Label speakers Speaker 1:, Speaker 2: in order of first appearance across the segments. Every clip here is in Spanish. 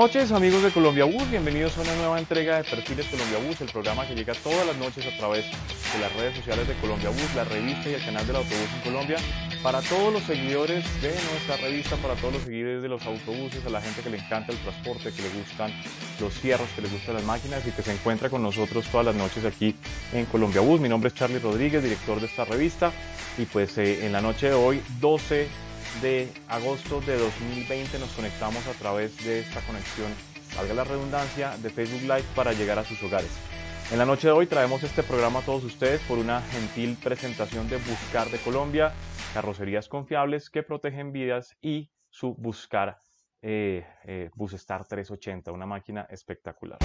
Speaker 1: noches amigos de Colombia Bus, bienvenidos a una nueva entrega de Perfiles Colombia Bus, el programa que llega todas las noches a través de las redes sociales de Colombia Bus, la revista y el canal del autobús en Colombia, para todos los seguidores de nuestra revista, para todos los seguidores de los autobuses, a la gente que le encanta el transporte, que le gustan los fierros, que le gustan las máquinas y que se encuentra con nosotros todas las noches aquí en Colombia Bus. Mi nombre es Charlie Rodríguez, director de esta revista. Y pues eh, en la noche de hoy, 12 de agosto de 2020 nos conectamos a través de esta conexión, valga la redundancia, de Facebook Live para llegar a sus hogares. En la noche de hoy traemos este programa a todos ustedes por una gentil presentación de Buscar de Colombia, carrocerías confiables que protegen vidas y su Buscar eh, eh, Busestar 380, una máquina espectacular.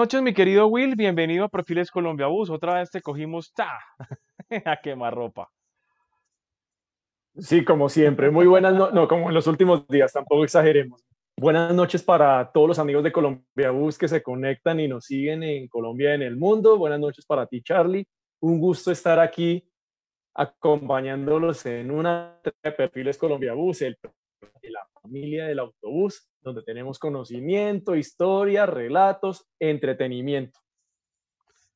Speaker 1: Noches, mi querido Will. Bienvenido a Perfiles Colombia Bus. Otra vez te cogimos ta a quemar ropa.
Speaker 2: Sí, como siempre. Muy buenas noches. No, como en los últimos días, tampoco exageremos. Buenas noches para todos los amigos de Colombia Bus que se conectan y nos siguen en Colombia y en el mundo. Buenas noches para ti, Charlie. Un gusto estar aquí acompañándolos en una de Perfiles Colombia Bus, el familia del autobús, donde tenemos conocimiento, historia, relatos, entretenimiento.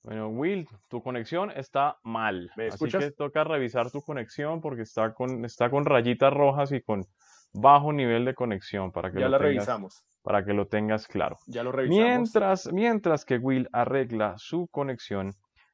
Speaker 1: Bueno, Will, tu conexión está mal. ¿Me escuchas? Así que toca revisar tu conexión porque está con, está con rayitas rojas y con bajo nivel de conexión para que
Speaker 2: ya
Speaker 1: lo
Speaker 2: la
Speaker 1: tengas,
Speaker 2: revisamos.
Speaker 1: Para que lo tengas claro.
Speaker 2: Ya lo revisamos.
Speaker 1: Mientras, mientras que Will arregla su conexión,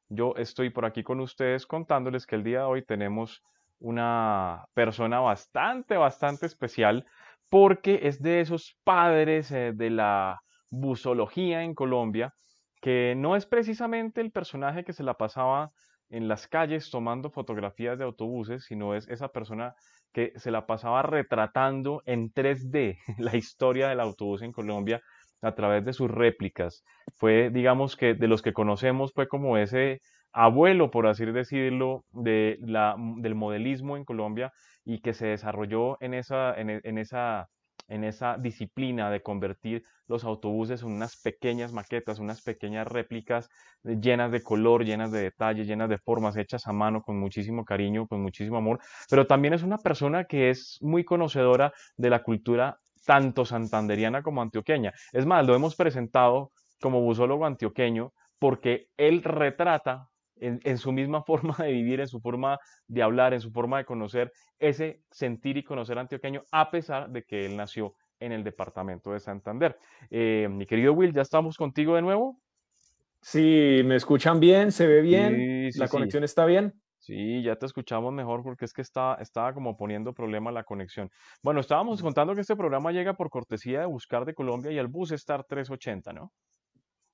Speaker 1: yo estoy por aquí con ustedes contándoles que el día de hoy tenemos una persona bastante, bastante especial porque es de esos padres eh, de la busología en Colombia, que no es precisamente el personaje que se la pasaba en las calles tomando fotografías de autobuses, sino es esa persona que se la pasaba retratando en 3D la historia del autobús en Colombia a través de sus réplicas. Fue, digamos que de los que conocemos, fue como ese abuelo, por así decirlo, de la, del modelismo en Colombia y que se desarrolló en esa, en, e, en, esa, en esa disciplina de convertir los autobuses en unas pequeñas maquetas, unas pequeñas réplicas llenas de color, llenas de detalles, llenas de formas, hechas a mano con muchísimo cariño, con muchísimo amor, pero también es una persona que es muy conocedora de la cultura tanto santanderiana como antioqueña. Es más, lo hemos presentado como busólogo antioqueño porque él retrata en, su misma forma de vivir, en su forma de hablar, en su forma de conocer ese sentir y conocer antioqueño, a pesar de que él nació en el departamento de Santander. Eh, mi querido Will, ¿ya estamos contigo de nuevo?
Speaker 2: Sí, me escuchan bien, se ve bien, la conexión está bien.
Speaker 1: Sí, ya te escuchamos mejor porque es que está, estaba como poniendo problema la conexión. Bueno, estábamos contando que este programa llega por cortesía de Buscar de Colombia y el Bus Star 380, ¿no?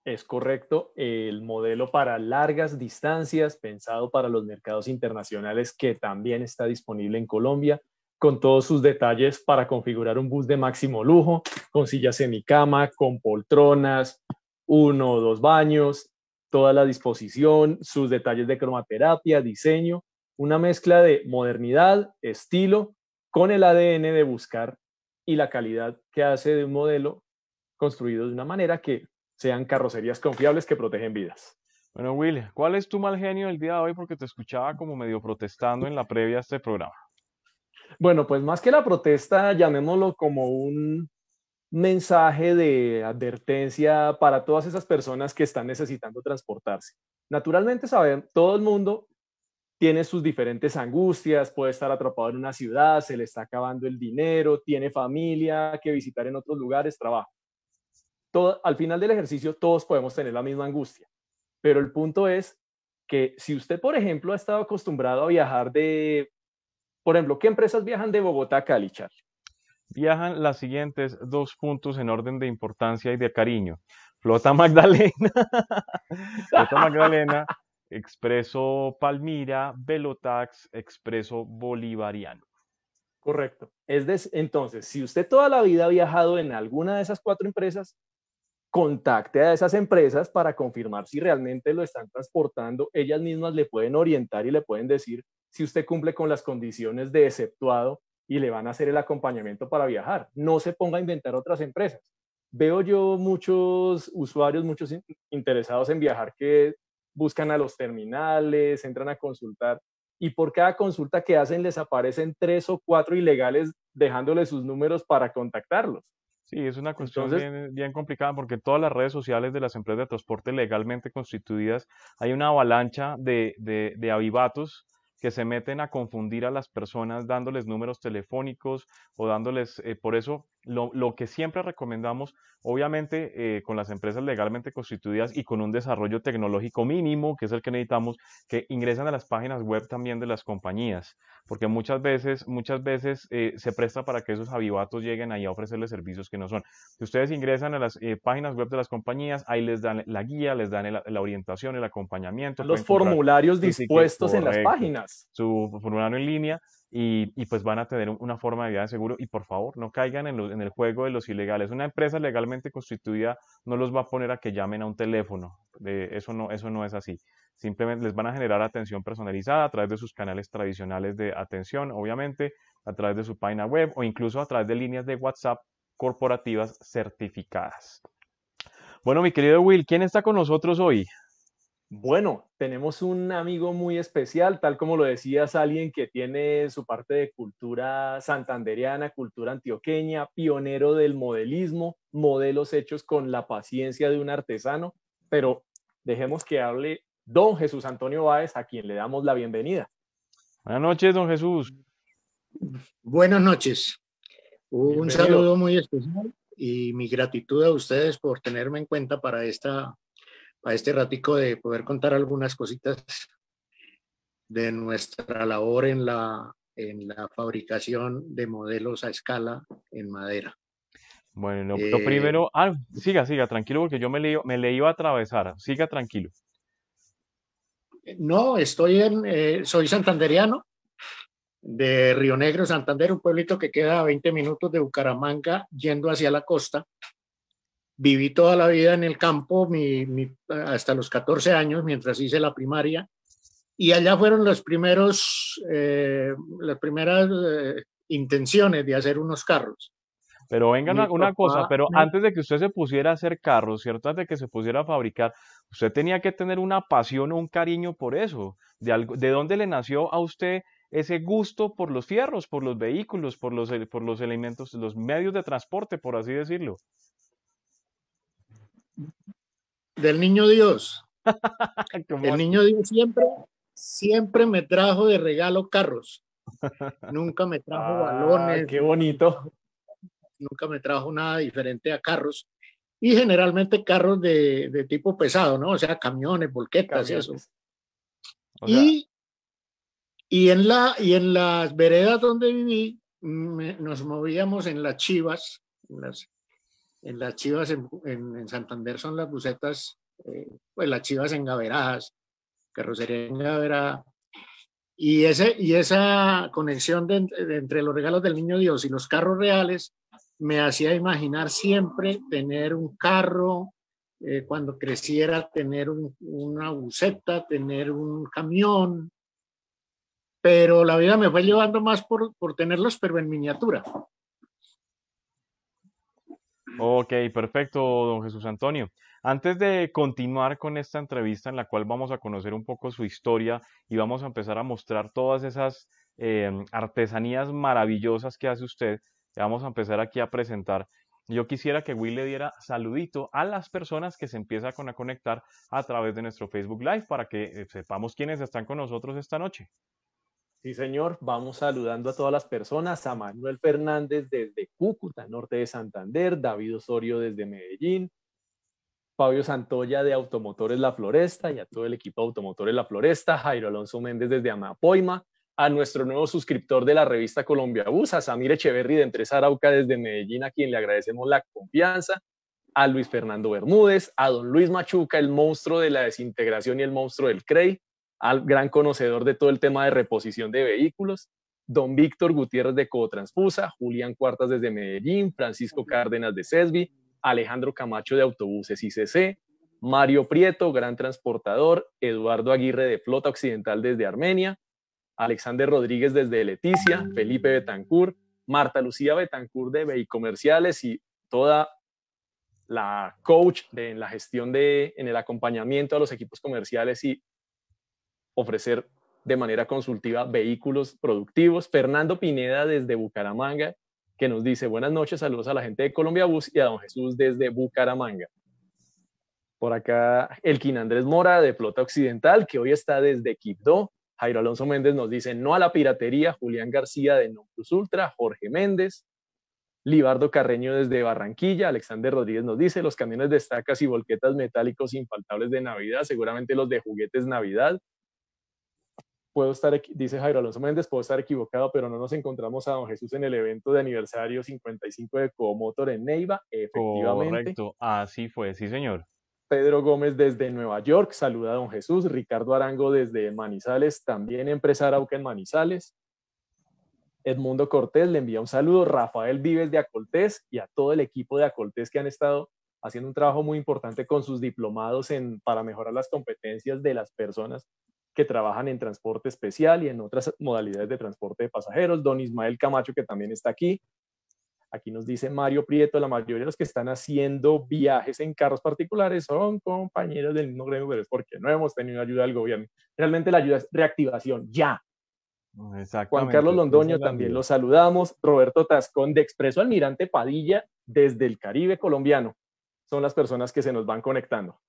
Speaker 2: Es correcto, el modelo para largas distancias, pensado para los mercados internacionales, que también está disponible en Colombia, con todos sus detalles para configurar un bus de máximo lujo, con sillas semicama, con poltronas, uno o dos baños, toda la disposición, sus detalles de cromaterapia, diseño, una mezcla de modernidad, estilo, con el ADN de buscar y la calidad que hace de un modelo construido de una manera que sean carrocerías confiables que protegen vidas.
Speaker 1: Bueno, Will, ¿cuál es tu mal genio el día de hoy? Porque te escuchaba como medio protestando en la previa a este programa.
Speaker 2: Bueno, pues más que la protesta, llamémoslo como un mensaje de advertencia para todas esas personas que están necesitando transportarse. Naturalmente, saben, todo el mundo tiene sus diferentes angustias, puede estar atrapado en una ciudad, se le está acabando el dinero, tiene familia que visitar en otros lugares, trabajo. Todo, al final del ejercicio todos podemos tener la misma angustia, pero el punto es que si usted, por ejemplo, ha estado acostumbrado a viajar de, por ejemplo, ¿qué empresas viajan de Bogotá a Cali, Charlie?
Speaker 1: Viajan las siguientes dos puntos en orden de importancia y de cariño. Flota Magdalena, Flota Magdalena Expreso Palmira, Velotax, Expreso Bolivariano.
Speaker 2: Correcto. Es entonces, si usted toda la vida ha viajado en alguna de esas cuatro empresas, contacte a esas empresas para confirmar si realmente lo están transportando. Ellas mismas le pueden orientar y le pueden decir si usted cumple con las condiciones de exceptuado y le van a hacer el acompañamiento para viajar. No se ponga a inventar otras empresas. Veo yo muchos usuarios, muchos interesados en viajar que buscan a los terminales, entran a consultar y por cada consulta que hacen les aparecen tres o cuatro ilegales dejándoles sus números para contactarlos.
Speaker 1: Sí, es una cuestión bien, complicada porque todas las redes sociales de las empresas de transporte legalmente constituidas hay una avalancha de, de, de avivatos que se meten a confundir a las personas dándoles números telefónicos o dándoles, eh, por eso lo, que siempre recomendamos, obviamente eh, con las empresas legalmente constituidas y con un desarrollo tecnológico mínimo, que es el que necesitamos, que ingresen a las páginas web también de las compañías, porque muchas veces, muchas veces eh, se presta para que esos avivatos lleguen ahí a ofrecerles servicios que no son. Si ustedes ingresan a las páginas web de las compañías, ahí les dan la guía, les dan la orientación, el acompañamiento.
Speaker 2: Los formularios dispuestos en las páginas.
Speaker 1: Su formulario en línea y, pues van a tener una forma de vida de seguro y por favor no caigan en, el juego de los ilegales. Una empresa legalmente constituida no los va a poner a que llamen a un teléfono, de, eso, no, eso no es así. Simplemente les van a generar atención personalizada a través de sus canales tradicionales de atención, obviamente, a través de su página web o incluso a través de líneas de WhatsApp corporativas certificadas. Bueno, mi querido Will, ¿quién está con nosotros hoy?
Speaker 2: Bueno, tenemos un amigo muy especial, tal como lo decías, alguien que tiene su parte de cultura santanderiana, cultura antioqueña, pionero del modelismo, modelos hechos con la paciencia de un artesano, pero dejemos que hable don Jesús Antonio Báez, a quien le damos la bienvenida.
Speaker 1: Buenas noches, don Jesús.
Speaker 3: Buenas noches. Un saludo muy especial y mi gratitud a ustedes por tenerme en cuenta para esta a este ratico de poder contar algunas cositas de nuestra labor en la, en la fabricación de modelos a escala en madera.
Speaker 1: Bueno, lo, eh, primero, ah, siga, siga, tranquilo, porque yo me le, me le iba a atravesar, siga tranquilo.
Speaker 3: No, estoy en, eh, soy santanderiano, de Río Negro, Santander, un pueblito que queda a 20 minutos de Bucaramanga, yendo hacia la costa viví toda la vida en el campo, hasta los 14 años, mientras hice la primaria, y allá fueron los primeros, eh, las primeras eh, intenciones de hacer unos carros.
Speaker 1: Pero vengan una, cosa, pero antes de que usted se pusiera a hacer carros, ¿cierto? Antes de que se pusiera a fabricar, usted tenía que tener una pasión o un cariño por eso. ¿De, ¿De dónde le nació a usted ese gusto por los fierros, por los vehículos, por los, por los elementos, los medios de transporte, por así decirlo?
Speaker 3: Del niño Dios. El niño Dios siempre, siempre me trajo de regalo carros. Nunca me trajo ah, balones.
Speaker 2: Qué bonito.
Speaker 3: Nunca me trajo nada diferente a carros. Y generalmente carros de, tipo pesado, ¿no? O sea, camiones, volquetas y eso. y, y, en la, y en las veredas donde viví, nos movíamos en las chivas, en las en las chivas en, Santander son las bucetas, eh, pues las chivas engaveradas, carrocería engaverada. Y, ese, y esa conexión de, entre los regalos del niño Dios y los carros reales me hacía imaginar siempre tener un carro, eh, cuando creciera, tener una buceta, tener un camión. Pero la vida me fue llevando más por, por tenerlos, pero en miniatura.
Speaker 1: Ok, perfecto, don Jesús Antonio. Antes de continuar con esta entrevista en la cual vamos a conocer un poco su historia y vamos a empezar a mostrar todas esas em, artesanías maravillosas que hace usted, vamos a empezar aquí a presentar. Yo quisiera que Will le diera saludito a las personas que se empiezan a conectar a través de nuestro Facebook Live para que eh, sepamos quiénes están con nosotros esta noche.
Speaker 2: Sí, señor. Vamos saludando a todas las personas. A Manuel Fernández desde Cúcuta, norte de Santander. David Osorio desde Medellín. Fabio Santoya de Automotores La Floresta y a todo el equipo de Automotores La Floresta. Jairo Alonso Méndez desde Amapoima a nuestro nuevo suscriptor de la revista Colombia Bus, a Samir Echeverry de Empresa Arauca desde Medellín, a quien le agradecemos la confianza, a Luis Fernando Bermúdez, a don Luis Machuca, el monstruo de la desintegración y el monstruo del CREI, al gran conocedor de todo el tema de reposición de vehículos, don Víctor Gutiérrez de Cotranspusa, Julián Cuartas desde Medellín, Francisco Cárdenas de CESBI, Alejandro Camacho de Autobuses ICC, Mario Prieto, gran transportador, Eduardo Aguirre de Flota Occidental desde Armenia, Alexander Rodríguez desde Leticia, Felipe Betancourt, Marta Lucía Betancourt de Comerciales y toda la coach de, en la gestión de, en el acompañamiento a los equipos comerciales y ofrecer de manera consultiva vehículos productivos. Fernando Pineda desde Bucaramanga, que nos dice buenas noches, saludos a la gente de Colombia Bus y a don Jesús desde Bucaramanga. Por acá, Elkin Andrés Mora de Flota Occidental, que hoy está desde Quibdó. Jairo Alonso Méndez nos dice no a la piratería, Julián García de No Plus Ultra, Jorge Méndez, Libardo Carreño desde Barranquilla, Alexander Rodríguez nos dice los camiones de estacas y volquetas metálicos infaltables de Navidad, seguramente los de juguetes Navidad. Puedo estar, dice Jairo Alonso Méndez, puedo estar equivocado, pero no nos encontramos a don Jesús en el evento de aniversario 55 de Comotor en Neiva, efectivamente.
Speaker 1: Correcto, así fue, sí señor.
Speaker 2: Pedro Gómez desde Nueva York, saluda a don Jesús. Ricardo Arango desde Manizales, también empresa Arauca en Manizales. Edmundo Cortés le envía un saludo. Rafael Vives de Acoltés y a todo el equipo de Acoltés que han estado haciendo un trabajo muy importante con sus diplomados en, para mejorar las competencias de las personas que trabajan en transporte especial y en otras modalidades de transporte de pasajeros. Don Ismael Camacho, que también está aquí. Aquí nos dice Mario Prieto, la mayoría de los que están haciendo viajes en carros particulares son compañeros del mismo gremio, pero es porque no hemos tenido ayuda del gobierno. Realmente la ayuda es reactivación, ya. Juan Carlos Londoño también lo saludamos. Roberto Tascón de Expreso Almirante Padilla desde el Caribe colombiano. Son las personas que se nos van conectando.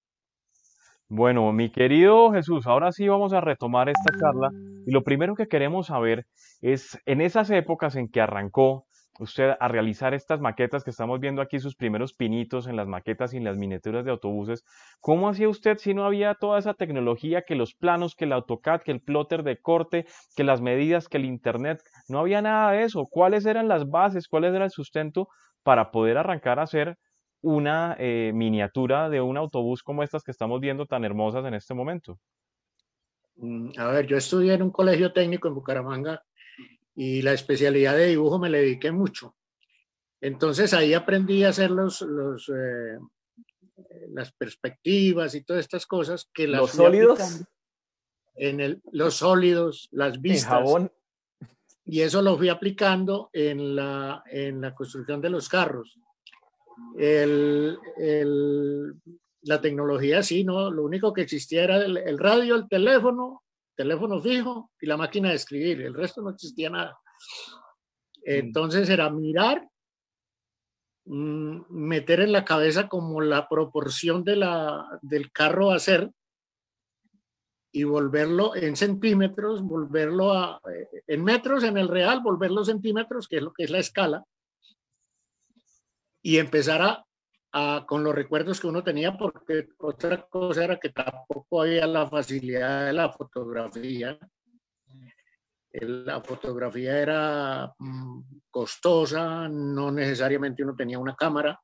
Speaker 1: Bueno, mi querido Jesús, ahora sí vamos a retomar esta charla y lo primero que queremos saber es en esas épocas en que arrancó usted a realizar estas maquetas que estamos viendo aquí, sus primeros pinitos en las maquetas y en las miniaturas de autobuses, ¿cómo hacía usted si no había toda esa tecnología, que los planos, que el AutoCAD, que el plotter de corte, que las medidas, que el Internet? No había nada de eso. ¿Cuáles eran las bases? ¿Cuál era el sustento para poder arrancar a hacer una eh, miniatura de un autobús como estas que estamos viendo tan hermosas en este momento?
Speaker 3: Mm, a ver, yo estudié en un colegio técnico en Bucaramanga y la especialidad de dibujo me le dediqué mucho. Entonces ahí aprendí a hacer los, los eh, las perspectivas y todas estas cosas que
Speaker 2: las... Los sólidos.
Speaker 3: En el, los sólidos, las vistas.
Speaker 2: jabón.
Speaker 3: Y eso lo fui aplicando en la, en la construcción de los carros. El, el, la tecnología sí, ¿no? Lo único que existía era el, el radio, el teléfono teléfono fijo y la máquina de escribir, el resto no existía nada. Mm. Entonces era mirar, mm, meter en la cabeza como la proporción de la, del carro a ser y volverlo en centímetros, volverlo a, eh, en metros en el real, volverlo centímetros, que es lo que es la escala, y empezar a con los recuerdos que uno tenía, porque otra cosa era que tampoco había la facilidad de la fotografía. La fotografía era mm, costosa, no necesariamente uno tenía una cámara.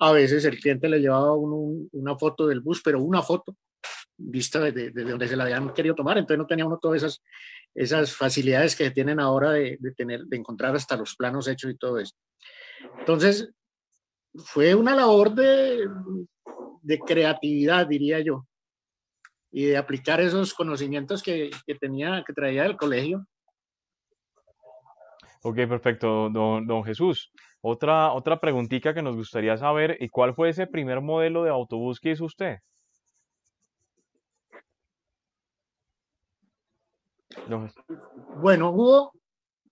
Speaker 3: A veces el cliente le llevaba una foto del bus, pero una foto vista desde, donde se la habían querido tomar, entonces no tenía uno todas esas, esas facilidades que tienen ahora de, de, tener, de encontrar hasta los planos hechos y todo eso. Entonces, fue una labor de, de creatividad, diría yo, y de aplicar esos conocimientos que, que tenía, que traía del colegio.
Speaker 1: Ok, perfecto, don, don, Jesús. Otra, otra preguntita que nos gustaría saber, ¿y cuál fue ese primer modelo de autobús que hizo usted?
Speaker 3: Bueno, hubo,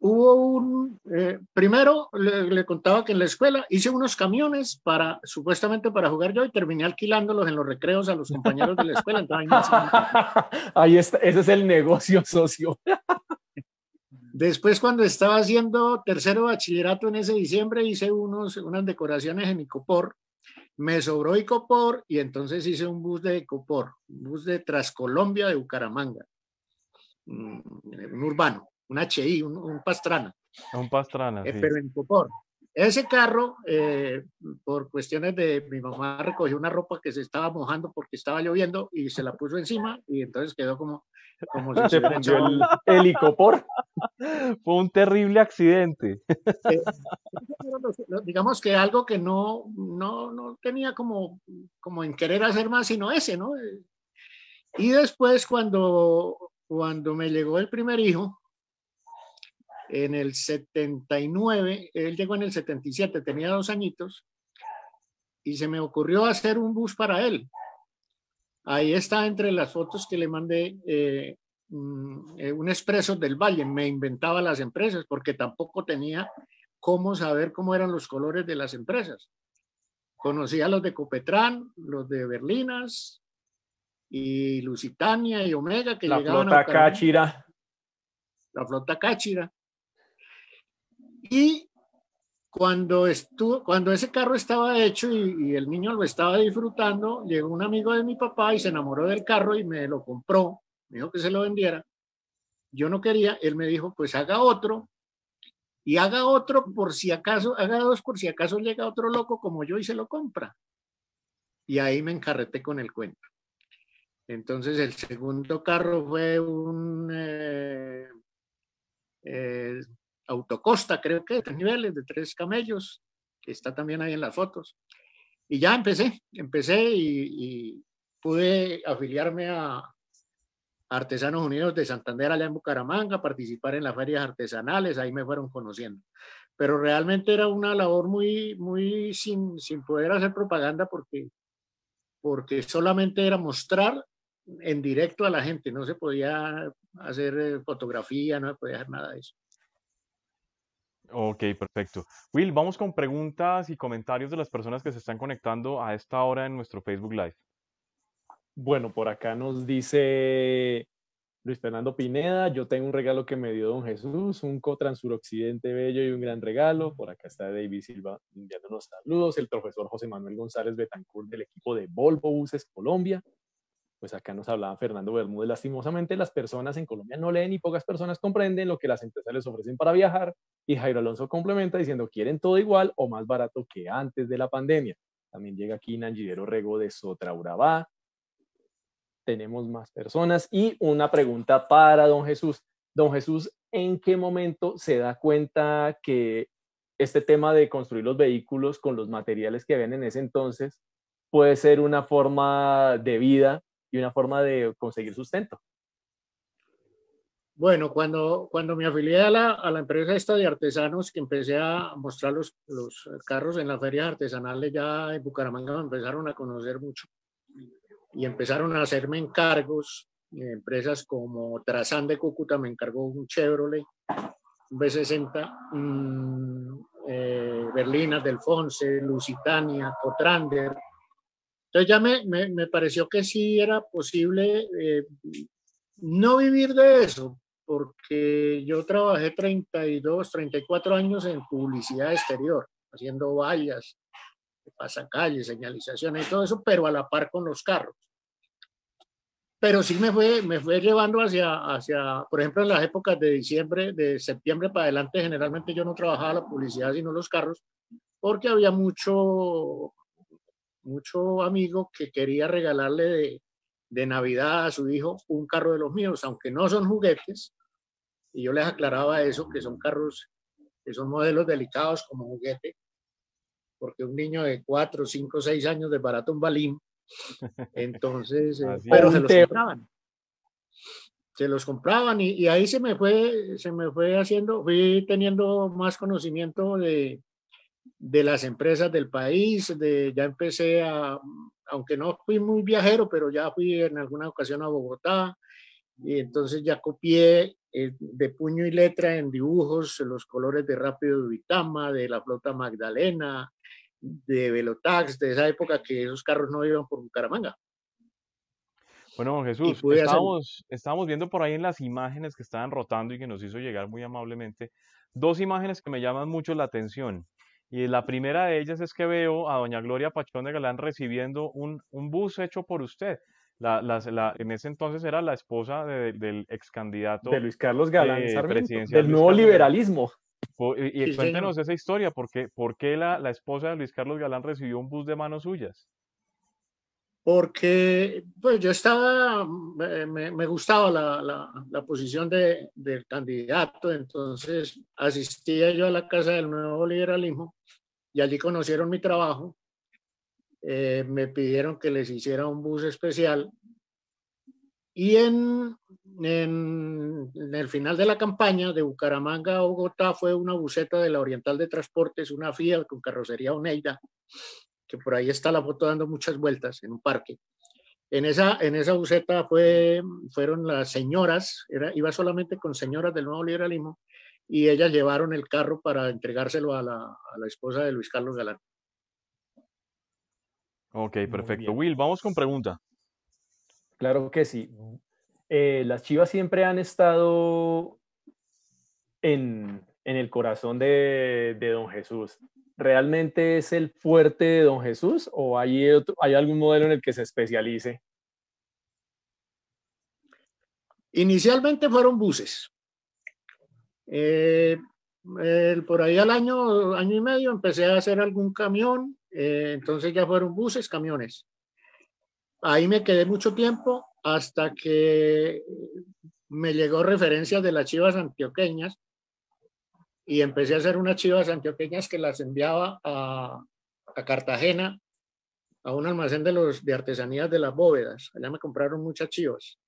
Speaker 3: hubo un, eh, primero le, contaba que en la escuela hice unos camiones para, supuestamente para jugar yo y terminé alquilándolos en los recreos a los compañeros de la escuela.
Speaker 2: ahí está, ese es el negocio socio.
Speaker 3: Después, cuando estaba haciendo tercero bachillerato en ese diciembre, hice unos, unas decoraciones en Icopor. Me sobró Icopor y entonces hice un bus de Icopor, un bus de Trascolombia de Bucaramanga, mm, un urbano, un HI, un, Pastrana.
Speaker 1: Un Pastrana,
Speaker 3: eh, Pero en Icopor. Ese carro, eh, por cuestiones de mi mamá recogió una ropa que se estaba mojando porque estaba lloviendo y se la puso encima y entonces quedó como, como si
Speaker 2: se puso el helicopor.
Speaker 1: Fue un terrible accidente. Eh,
Speaker 3: digamos que algo que no, no, no tenía como, como en querer hacer más, sino ese, ¿no? Y después cuando, cuando me llegó el primer hijo, en el 79, él llegó en el 77, tenía dos añitos, y se me ocurrió hacer un bus para él. Ahí está entre las fotos que le mandé eh, mm, eh, un expreso del Valle. Me inventaba las empresas porque tampoco tenía cómo saber cómo eran los colores de las empresas. Conocía los de Copetrán, los de Berlinas y Lusitania y Omega que
Speaker 2: la flota Cáchira.
Speaker 3: La flota Cáchira. Y cuando, estuvo, cuando ese carro estaba hecho y, el niño lo estaba disfrutando, llegó un amigo de mi papá y se enamoró del carro y me lo compró, me dijo que se lo vendiera. Yo no quería, él me dijo, pues haga otro y haga otro por si acaso, haga dos por si acaso llega otro loco como yo y se lo compra. Y ahí me encarreté con el cuento. Entonces el segundo carro fue un eh, eh, autocosta, creo que, tres niveles, de tres camellos, que está también ahí en las fotos. Y ya empecé, empecé y, pude afiliarme a Artesanos Unidos de Santander allá en Bucaramanga, participar en las ferias artesanales, ahí me fueron conociendo. Pero realmente era una labor muy, muy sin, sin poder hacer propaganda porque, porque solamente era mostrar en directo a la gente, no se podía hacer eh, fotografía, no se podía hacer nada de eso.
Speaker 1: Ok, perfecto. Will, vamos con preguntas y comentarios de las personas que se están conectando a esta hora en nuestro Facebook Live.
Speaker 2: Bueno, por acá nos dice Luis Fernando Pineda, yo tengo un regalo que me dio don Jesús, un Cotran Suroccidente bello y un gran regalo. Por acá está David Silva enviándonos saludos, el profesor José Manuel González Betancourt del equipo de Volvo Buses Colombia pues acá nos hablaba Fernando Bermúdez, lastimosamente las personas en Colombia no leen y pocas personas comprenden lo que las empresas les ofrecen para viajar y Jairo Alonso complementa diciendo quieren todo igual o más barato que antes de la pandemia. También llega aquí Nangidero Rego de Sotraurabá. Tenemos más personas y una pregunta para don Jesús. Don Jesús, ¿en qué momento se da cuenta que este tema de construir los vehículos con los materiales que ven en ese entonces puede ser una forma de vida y una forma de conseguir sustento.
Speaker 3: Bueno, cuando, cuando me afilié a la, a la empresa esta de artesanos, que empecé a mostrar los, los carros en las ferias artesanales, ya en Bucaramanga me empezaron a conocer mucho y empezaron a hacerme encargos. Empresas como Trazán de Cúcuta me encargó un Chevrolet, un B60, um, eh, Berlinas, Delfonse, Lusitania, Cotrander, entonces ya me, me, me pareció que sí era posible eh, no vivir de eso, porque yo trabajé 32, 34 años en publicidad exterior, haciendo vallas, pasacalles, señalizaciones y todo eso, pero a la par con los carros. Pero sí me fue, me fue llevando hacia, hacia, por ejemplo, en las épocas de diciembre, de septiembre para adelante, generalmente yo no trabajaba la publicidad, sino los carros, porque había mucho, mucho amigo que quería regalarle de, de, Navidad a su hijo un carro de los míos, aunque no son juguetes. Y yo les aclaraba eso, que son carros, que son modelos delicados como juguete, porque un niño de 4, 5, 6 años de barato un balín. Entonces, eh, pero se los compraban. Se los compraban y, y, ahí se me fue, se me fue haciendo, fui teniendo más conocimiento de, de las empresas del país, de, ya empecé a, aunque no fui muy viajero, pero ya fui en alguna ocasión a Bogotá, y entonces ya copié eh, de puño y letra en dibujos los colores de Rápido de Vitama, de la flota Magdalena, de Velotax, de esa época que esos carros no iban por Bucaramanga.
Speaker 1: Bueno, Jesús, estábamos, viendo por ahí en las imágenes que estaban rotando y que nos hizo llegar muy amablemente, dos imágenes que me llaman mucho la atención. Y la primera de ellas es que veo a doña Gloria Pachón de Galán recibiendo un, un bus hecho por usted. La, la, en ese entonces era la esposa del ex candidato
Speaker 2: de Luis Carlos Galán, eh, del nuevo liberalismo.
Speaker 1: Y, cuéntenos esa historia, ¿por qué, por qué la, la, esposa de Luis Carlos Galán recibió un bus de manos suyas?
Speaker 3: Porque pues yo estaba, me, me gustaba la, la, la posición de, del candidato, entonces asistía yo a la Casa del Nuevo Liberalismo y allí conocieron mi trabajo eh, me pidieron que les hiciera un bus especial y en, en, el final de la campaña de Bucaramanga a Bogotá fue una buseta de la Oriental de Transportes, una Fiat con carrocería Oneida, que por ahí está la foto dando muchas vueltas en un parque. En esa, en esa buseta fue, fueron las señoras, era, iba solamente con señoras del nuevo liberalismo, y ellas llevaron el carro para entregárselo a la, a la esposa de Luis Carlos Galán.
Speaker 1: Ok, perfecto. Will, vamos con pregunta.
Speaker 2: Claro que sí. Eh, las Chivas siempre han estado en, el corazón de, Don Jesús. ¿Realmente es el fuerte de Don Jesús o hay, hay algún modelo en el que se especialice?
Speaker 3: Inicialmente fueron buses. Eh, por ahí al año, año y medio empecé a hacer algún camión eh, entonces ya fueron buses, camiones. Ahí me quedé mucho tiempo hasta que me llegó referencias de las chivas antioqueñas y empecé a hacer unas chivas antioqueñas que las enviaba a, a Cartagena, a un almacén de, los, de artesanías de las bóvedas. Allá me compraron muchas chivas.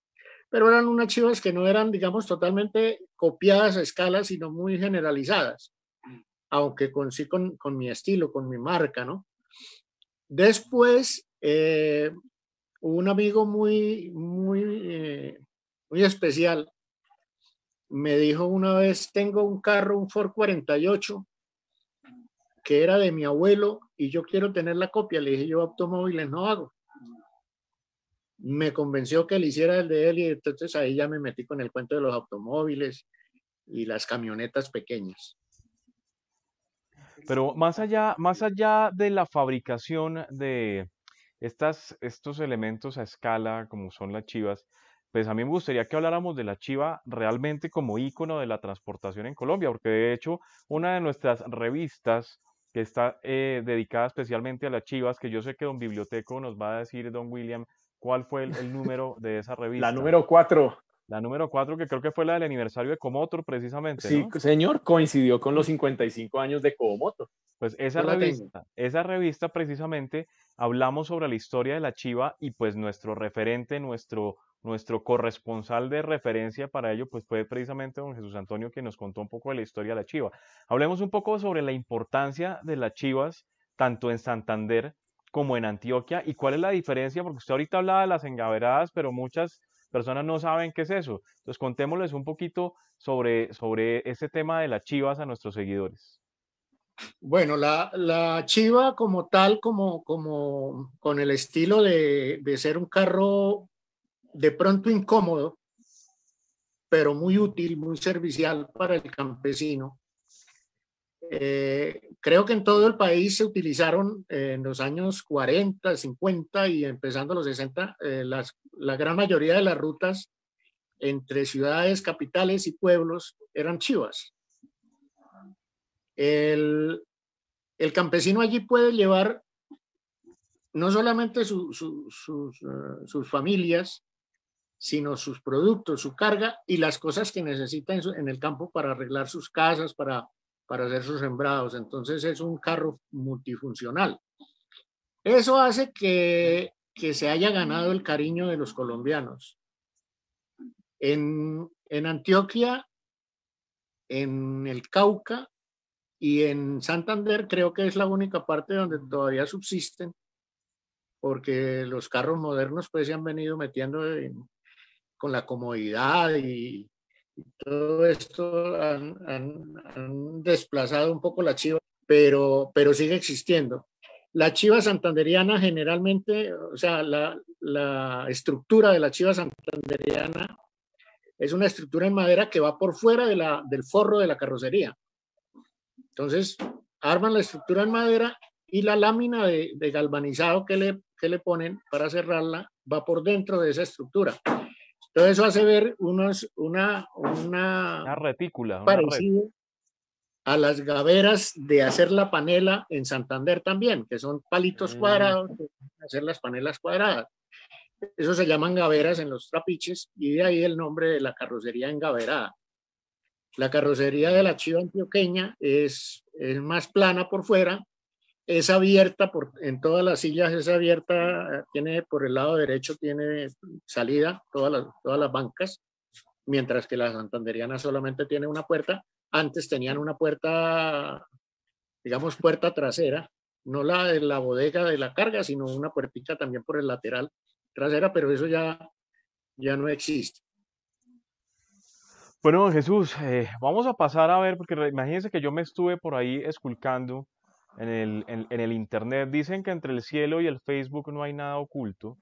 Speaker 3: Pero eran unas chivas que no eran, digamos, totalmente copiadas a escala, sino muy generalizadas. Aunque con sí con, con mi estilo, con mi marca, ¿no? Después, eh, un amigo muy, muy, eh, muy especial me dijo una vez, tengo un carro, un Ford 48, que era de mi abuelo y yo quiero tener la copia. Le dije, yo automóviles no hago. Me convenció que le hiciera el de él y entonces ahí ya me metí con el cuento de los automóviles y las camionetas pequeñas.
Speaker 1: Pero más allá, más allá de la fabricación de estas, estos elementos a escala, como son las chivas, pues a mí me gustaría que habláramos de la chiva realmente como ícono de la transportación en Colombia, porque de hecho una de nuestras revistas que está eh, dedicada especialmente a las chivas, que yo sé que don Biblioteco nos va a decir, don William, cuál fue el, número de esa revista.
Speaker 2: La número cuatro.
Speaker 1: La número cuatro, que creo que fue la del aniversario de Comotor, precisamente.
Speaker 2: Sí, señor, coincidió con los 55 años de Comotor.
Speaker 1: Pues esa revista, esa revista precisamente hablamos sobre la historia de la Chiva y pues nuestro referente, nuestro, nuestro corresponsal de referencia para ello, pues fue precisamente don Jesús Antonio que nos contó un poco de la historia de la Chiva. Hablemos un poco sobre la importancia de las Chivas, tanto en Santander como en Antioquia, y cuál es la diferencia, porque usted ahorita hablaba de las engaveradas, pero muchas personas no saben qué es eso. Entonces, contémosles un poquito sobre, sobre este tema de las chivas a nuestros seguidores.
Speaker 3: Bueno, la, la chiva como tal, como, como con el estilo de, de ser un carro de pronto incómodo, pero muy útil, muy servicial para el campesino, eh, creo que en todo el país se utilizaron eh, en los años 40, 50 y empezando los 60, eh, las, la gran mayoría de las rutas entre ciudades, capitales y pueblos eran chivas. El, el campesino allí puede llevar no solamente sus, sus familias, sino sus productos, su carga y las cosas que necesita en, el campo para arreglar sus casas, para para hacer sus sembrados. Entonces es un carro multifuncional. Eso hace que, que se haya ganado el cariño de los colombianos. En, en Antioquia, en el Cauca y en Santander creo que es la única parte donde todavía subsisten, porque los carros modernos pues se han venido metiendo con la comodidad y, todo esto han, desplazado un poco la chiva, pero, pero sigue existiendo. La chiva santanderiana generalmente, o sea, la, la estructura de la chiva santanderiana es una estructura en madera que va por fuera de la, del forro de la carrocería. Entonces, arman la estructura en madera y la lámina de, galvanizado que le, que le ponen para cerrarla va por dentro de esa estructura. Entonces, eso hace ver unos, una, una,
Speaker 1: retícula.
Speaker 3: parecido a las gaveras de hacer la panela en Santander también, que son palitos mm. cuadrados, hacer las panelas cuadradas. Eso se llaman gaveras en los trapiches y de ahí el nombre de la carrocería engaverada. La carrocería de la chiva antioqueña es, es más plana por fuera, es abierta por, en todas las sillas, es abierta, tiene por el lado derecho, tiene salida, todas las, todas las bancas, mientras que la santanderiana solamente tiene una puerta. Antes tenían una puerta, digamos, puerta trasera, no la de la bodega de la carga, sino una puertita también por el lateral trasera, pero eso ya, ya no existe.
Speaker 1: Bueno, Jesús, eh, vamos a pasar a ver, porque imagínense que yo me estuve por ahí esculcando en el, en, el Internet. Dicen que entre el cielo y el Facebook no hay nada oculto,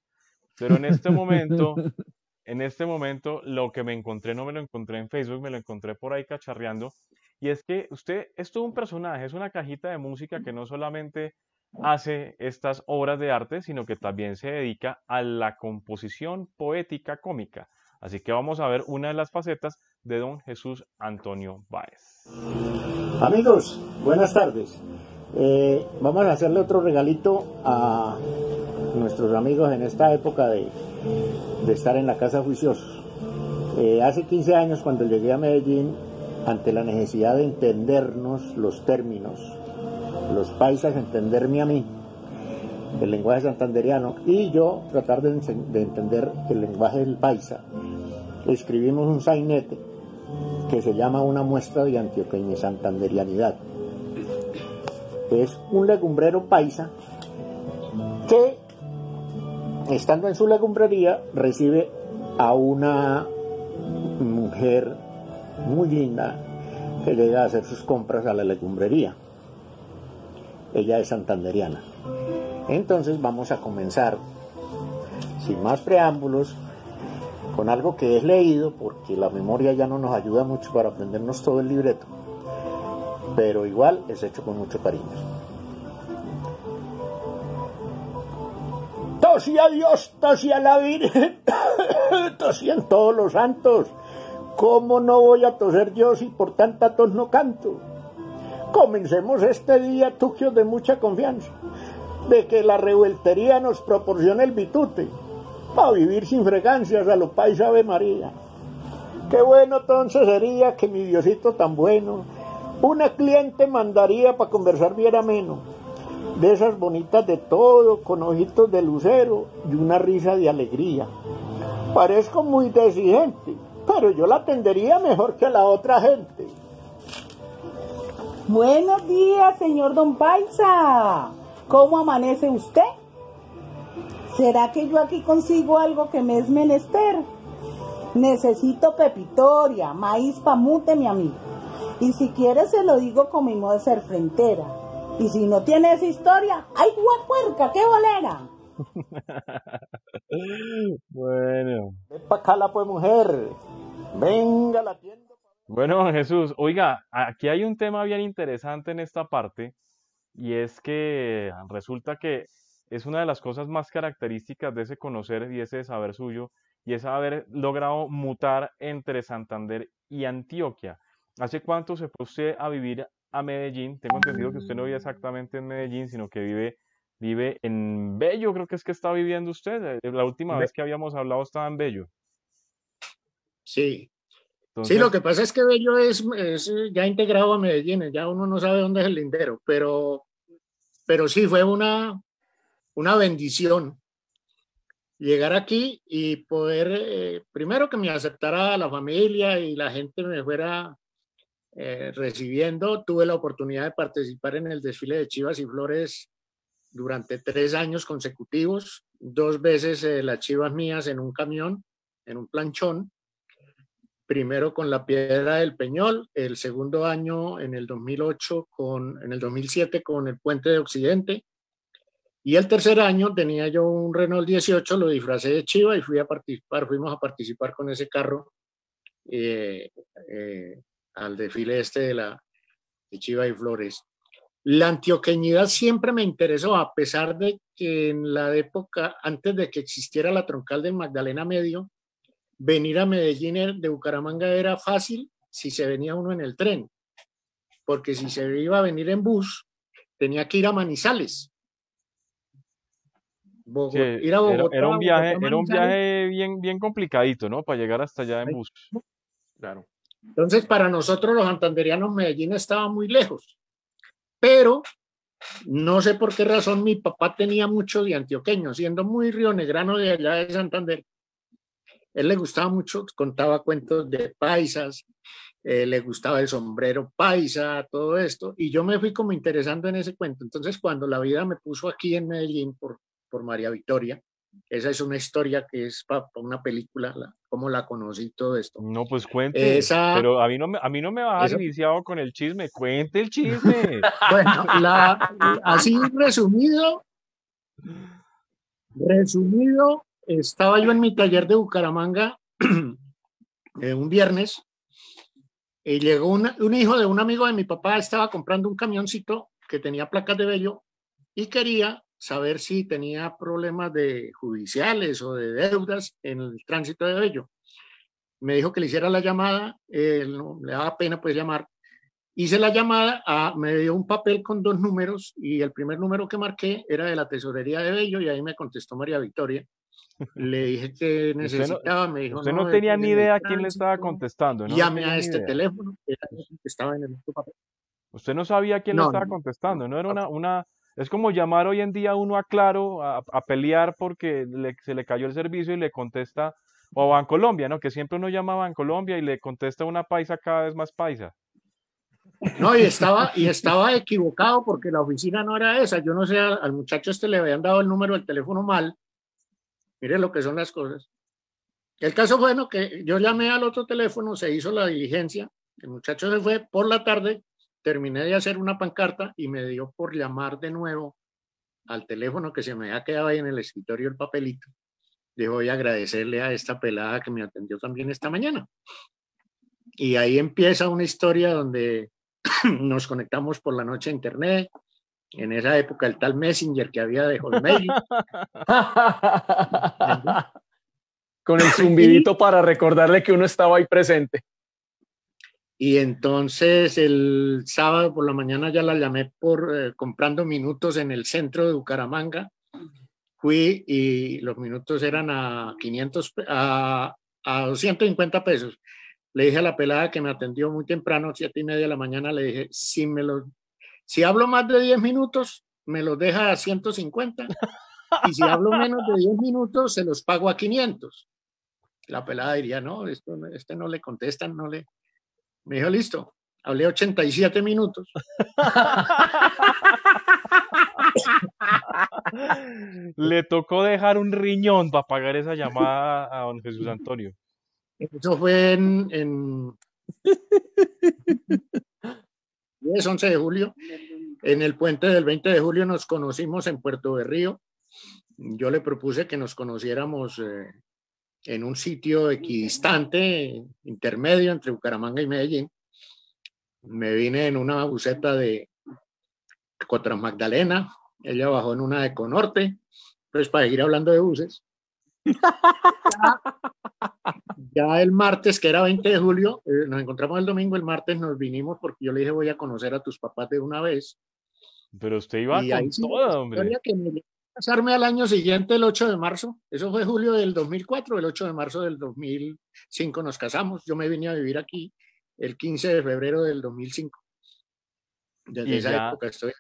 Speaker 1: pero en este momento, en este momento, lo que me encontré no me lo encontré en Facebook, me lo encontré por ahí cacharreando. Y es que usted es todo un personaje, es una cajita de música que no solamente hace estas obras de arte, sino que también se dedica a la composición poética cómica. Así que vamos a ver una de las facetas de don Jesús Antonio Báez.
Speaker 4: Amigos, buenas tardes. Eh, vamos a hacerle otro regalito a nuestros amigos en esta época de, estar en la casa juiciosos. Eh, hace 15 años cuando llegué a Medellín, ante la necesidad de entendernos los términos, los paisas entenderme a mí, el lenguaje santanderiano, y yo tratar de, de entender el lenguaje del paisa, escribimos un sainete que se llama una muestra de antioqueña y santanderianidad. Es un legumbrero paisa que, estando en su legumbrería, recibe a una mujer muy linda que llega a hacer sus compras a la legumbrería. Ella es santanderiana. Entonces vamos a comenzar, sin más preámbulos, con algo que es leído, porque la memoria ya no nos ayuda mucho para aprendernos todo el libreto, pero igual es hecho con mucho cariño. Tosía Dios, tosía la Virgen, tosían todos los santos. ¿Cómo no voy a toser yo si por tanta tos no canto? Comencemos este día, tugios de mucha confianza, de que la revueltería nos proporcione el bitute para vivir sin fregancias a lo paisa Ave María. Qué bueno entonces sería que mi Diosito tan bueno, una cliente mandaría para conversar bien ameno, de esas bonitas de todo, con ojitos de lucero y una risa de alegría. Parezco muy exigente, pero yo la atendería mejor que la otra gente.
Speaker 5: Buenos días, señor Don Paisa. ¿Cómo amanece usted? ¿Será que yo aquí consigo algo que me es menester? Necesito pepitoria, maíz pamute, mi amigo. Y si quieres se lo digo con mi modo de ser frentera. Y si no tiene esa historia, ¡ay, guapuerca, qué bolera!
Speaker 4: bueno. Ven para acá la pues mujer. Venga la tienda.
Speaker 1: Bueno, Jesús, oiga, aquí hay un tema bien interesante en esta parte y es que resulta que es una de las cosas más características de ese conocer y ese saber suyo, y es haber logrado mutar entre Santander y Antioquia. ¿Hace cuánto se fue usted a vivir a Medellín? Tengo entendido que usted no vive exactamente en Medellín, sino que vive, vive en Bello, creo que es que está viviendo usted. Eh, la última vez que habíamos hablado estaba en Bello.
Speaker 3: Sí. Sí, lo que pasa es que Bello es, es, ya integrado a Medellín, ya uno no sabe dónde es el lindero, pero, pero sí fue una, una bendición llegar aquí y poder, eh, primero que me aceptara la familia y la gente me fuera eh, recibiendo. Tuve la oportunidad de participar en el desfile de Chivas y Flores durante tres años consecutivos, dos veces eh, las Chivas mías en un camión, en un planchón, primero con la Piedra del Peñol, el segundo año en el 2008 con, en el 2007 con el Puente de Occidente, y el tercer año tenía yo un Renault 18, lo disfracé de Chiva y fui a participar, fuimos a participar con ese carro eh, eh, al desfile este de la de Chiva y Flores. La antioqueñidad siempre me interesó, a pesar de que en la época, antes de que existiera la troncal del Magdalena Medio, venir a Medellín de Bucaramanga era fácil si se venía uno en el tren, porque si se iba a venir en bus, tenía que ir a Manizales.
Speaker 1: ir a Bogotá, era, un viaje, era un viaje bien, bien complicadito, ¿no? Para llegar hasta allá en bus.
Speaker 3: Claro. Entonces, para nosotros los santanderianos, Medellín estaba muy lejos. Pero no sé por qué razón mi papá tenía mucho de antioqueño, siendo muy rionegrano de allá de Santander. Él le gustaba mucho, contaba cuentos de paisas, eh, le gustaba el sombrero paisa, todo esto, y yo me fui como interesando en ese cuento. Entonces, cuando la vida me puso aquí en Medellín por, por María Victoria, esa es una historia que es para una película, la, cómo la conocí todo esto.
Speaker 1: No, pues cuente. pero a mí no, a mí no me va a iniciado con el chisme. Cuente el chisme.
Speaker 3: bueno, así resumido, resumido, estaba yo en mi taller de Bucaramanga eh, un viernes y llegó un hijo de un amigo de mi papá, estaba comprando un camioncito que tenía placas de vello y quería saber si tenía problemas de judiciales o de deudas en el tránsito de Bello. Me dijo que le hiciera la llamada, le daba pena pues llamar. Hice la llamada, a, me dio un papel con dos números y el primer número que marqué era de la tesorería de Bello y ahí me contestó María Victoria. Le dije que necesitaba, me dijo.
Speaker 1: Usted no, tenía ni idea quién le estaba contestando, ¿no?
Speaker 3: Llame a este teléfono, que estaba en el papel.
Speaker 1: Usted no sabía quién le estaba contestando, no era una, una, es como llamar hoy en día uno a Claro a, pelear porque se le cayó el servicio y le contesta, o a Colombia, ¿no? Que siempre uno llamaba a Colombia y le contesta una paisa cada vez más paisa.
Speaker 3: No, y estaba, y estaba equivocado porque la oficina no era esa. Yo no sé, al muchacho este le habían dado el número del teléfono mal. Mire lo que son las cosas. El caso bueno, que yo llamé al otro teléfono, se hizo la diligencia. El muchacho se fue por la tarde, terminé de hacer una pancarta y me dio por llamar de nuevo al teléfono que se me había quedado ahí en el escritorio el papelito. Le voy a agradecerle a esta pelada que me atendió también esta mañana. Y ahí empieza una historia donde nos conectamos por la noche a internet. En esa época el tal Messenger que había de Hotmail.
Speaker 2: Con el zumbidito para recordarle que uno estaba ahí presente.
Speaker 3: Y entonces el sábado por la mañana ya la llamé por eh, comprando minutos en el centro de Bucaramanga. Fui y los minutos eran a 500, a, a 250 pesos. Le dije a la pelada que me atendió muy temprano, siete y media de la mañana, le dije, si, me lo, si hablo más de 10 minutos, me los deja a 150. Y si hablo menos de 10 minutos, se los pago a 500. La pelada diría, no, esto, este no le contestan, no le... Me dijo, listo, hablé 87 minutos.
Speaker 1: Le tocó dejar un riñón para pagar esa llamada a don Jesús Antonio.
Speaker 3: Eso fue en, en 10, 11 de julio. En el puente del 20 de julio nos conocimos en Puerto Berrío. Yo le propuse que nos conociéramos eh, en un sitio equidistante, intermedio entre Bucaramanga y Medellín. Me vine en una buseta de contra Magdalena, ella bajó en una de Conorte, pues para seguir hablando de buses. ya, el martes, que era 20 de julio, eh, nos encontramos el domingo, el martes nos vinimos porque yo le dije voy a conocer a tus papás de una vez.
Speaker 1: Pero usted iba con todo, hombre
Speaker 3: casarme al año siguiente, el 8 de marzo. Eso fue julio del 2004, el 8 de marzo del 2005 nos casamos. Yo me vine a vivir aquí el 15 de febrero del 2005. Desde esa época estoy.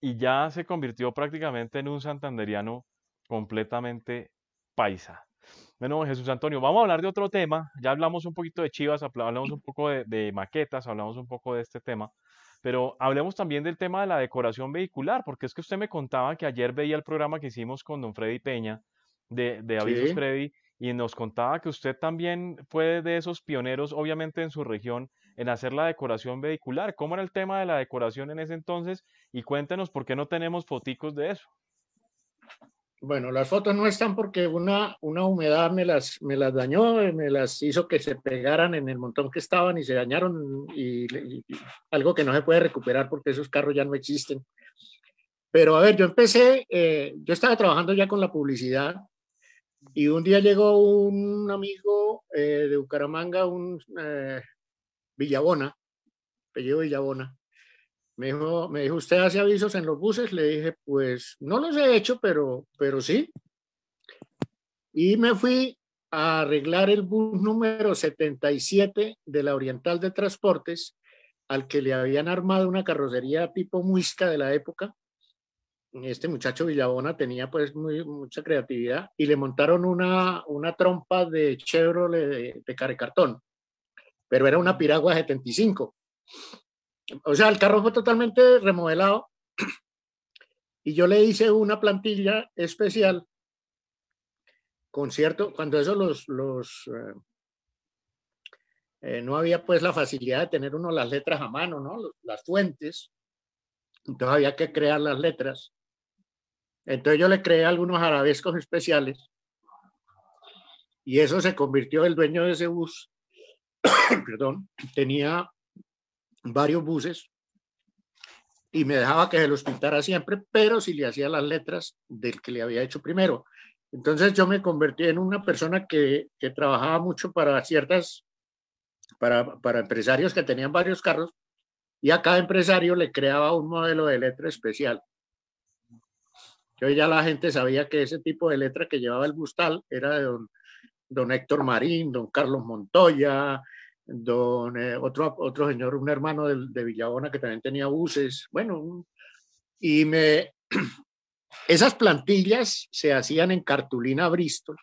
Speaker 1: Y ya se convirtió prácticamente en un santanderiano completamente paisa. Bueno, Jesús Antonio, vamos a hablar de otro tema. Ya hablamos un poquito de Chivas, hablamos un poco de, de maquetas, hablamos un poco de este tema. Pero hablemos también del tema de la decoración vehicular, porque es que usted me contaba que ayer veía el programa que hicimos con don Freddy Peña, de, de Avisos Freddy, y nos contaba que usted también fue de esos pioneros, obviamente en su región, en hacer la decoración vehicular. ¿Cómo era el tema de la decoración en ese entonces? Y cuéntenos por qué no tenemos foticos de eso.
Speaker 3: Bueno, las fotos no están porque una, una humedad me las, me las dañó, eh, me las hizo que se pegaran en el montón que estaban y se dañaron y, algo que no se puede recuperar porque esos carros ya no existen. Pero a ver, yo empecé, eh, yo estaba trabajando ya con la publicidad y un día llegó un amigo eh, de Bucaramanga, un Villabona, apellido Villabona, me dijo, me dijo, ¿usted hace avisos en los buses? Le dije, pues no los he hecho, pero, pero sí. Y me fui a arreglar el bus número 77 de la Oriental de Transportes, al que le habían armado una carrocería tipo muisca de la época. Este muchacho Villabona tenía pues muy, mucha creatividad y le montaron una, una trompa de Chevrolet de, de pero era una piragua 75 o sea, el carro fue totalmente remodelado y yo le hice una plantilla especial con cierto, cuando eso los, los eh, eh, no había pues la facilidad de tener uno las letras a mano, ¿no? Las fuentes. Entonces había que crear las letras. Entonces yo le creé algunos arabescos especiales y eso se convirtió el dueño de ese bus, perdón, tenía varios buses y me dejaba que se los pintara siempre, pero si le hacía las letras del que le había hecho primero. Entonces yo me convertí en una persona que, que trabajaba mucho para ciertas, para, para empresarios que tenían varios carros y a cada empresario le creaba un modelo de letra especial. Yo ya la gente sabía que ese tipo de letra que llevaba el Bustal era de don, don Héctor Marín, don Carlos Montoya, don, eh, otro, otro señor, un hermano de, de, Villabona que también tenía buses, bueno, y me, esas plantillas se hacían en cartulina Bristol,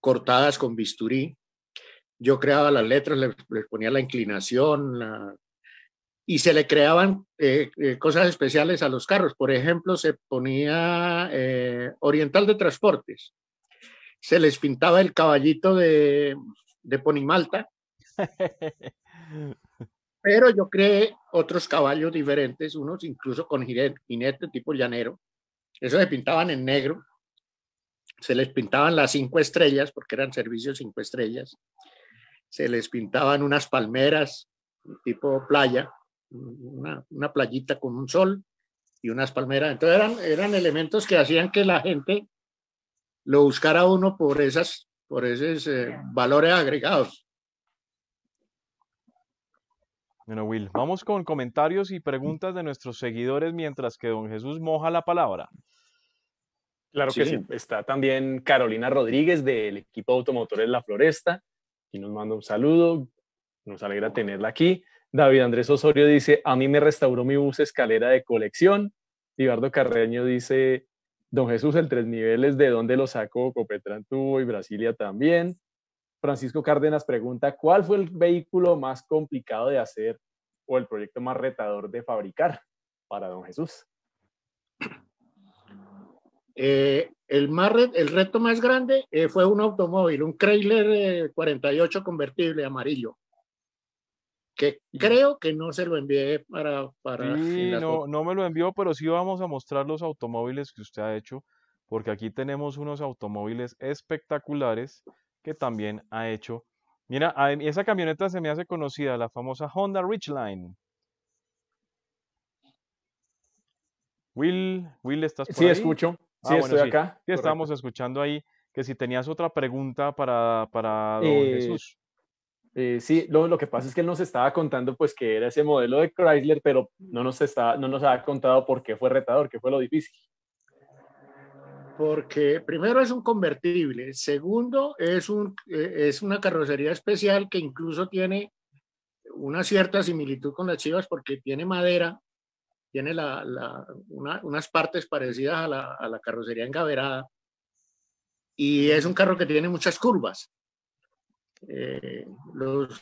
Speaker 3: cortadas con bisturí, yo creaba las letras, les, ponía la inclinación, y se le creaban eh, eh, cosas especiales a los carros, por ejemplo, se ponía Oriental de Transportes, se les pintaba el caballito de, de Ponimalta. Pero yo creé otros caballos diferentes, unos incluso con jinete tipo llanero. Eso se pintaban en negro. Se les pintaban las cinco estrellas, porque eran servicios cinco estrellas. Se les pintaban unas palmeras tipo playa, una, una playita con un sol y unas palmeras. Entonces eran, eran elementos que hacían que la gente lo buscara uno por esas por esos eh, valores agregados.
Speaker 1: Bueno, Will, vamos con comentarios y preguntas de nuestros seguidores mientras que don Jesús moja la palabra.
Speaker 2: Claro que sí. Está también Carolina Rodríguez del equipo Automotores La Floresta y nos manda un saludo. Nos alegra tenerla aquí. David Andrés Osorio dice, a mí me restauró mi bus escalera de colección. Ibardo Carreño dice, Don Jesús, el tres niveles, ¿de dónde lo sacó? Copetrán tuvo y Brasilia también. Francisco Cárdenas pregunta, ¿cuál fue el vehículo más complicado de hacer o el proyecto más retador de fabricar para don Jesús?
Speaker 3: Eh, el, más el reto más grande eh, fue un automóvil, un Chrysler 48 convertible amarillo que creo que no se lo envié para... para
Speaker 1: sí, no, no me lo envió, pero sí vamos a mostrar los automóviles que usted ha hecho, porque aquí tenemos unos automóviles espectaculares que también ha hecho. Mira, esa camioneta se me hace conocida, la famosa Honda Ridgeline. Will, Will, ¿estás por
Speaker 2: Sí, escucho. Sí, ah, estoy acá.
Speaker 1: Sí, estamos escuchando ahí que si tenías otra pregunta para, para don eh, Jesús.
Speaker 2: Eh, sí, lo, que pasa es que él nos estaba contando pues que era ese modelo de Chrysler, pero no nos, está, no nos ha contado por qué fue retador, qué fue lo difícil.
Speaker 3: Porque primero es un convertible, segundo es, un, eh, es una carrocería especial que incluso tiene una cierta similitud con las chivas porque tiene madera, tiene la, unas partes parecidas a la, a la carrocería engaverada y es un carro que tiene muchas curvas. Eh, los,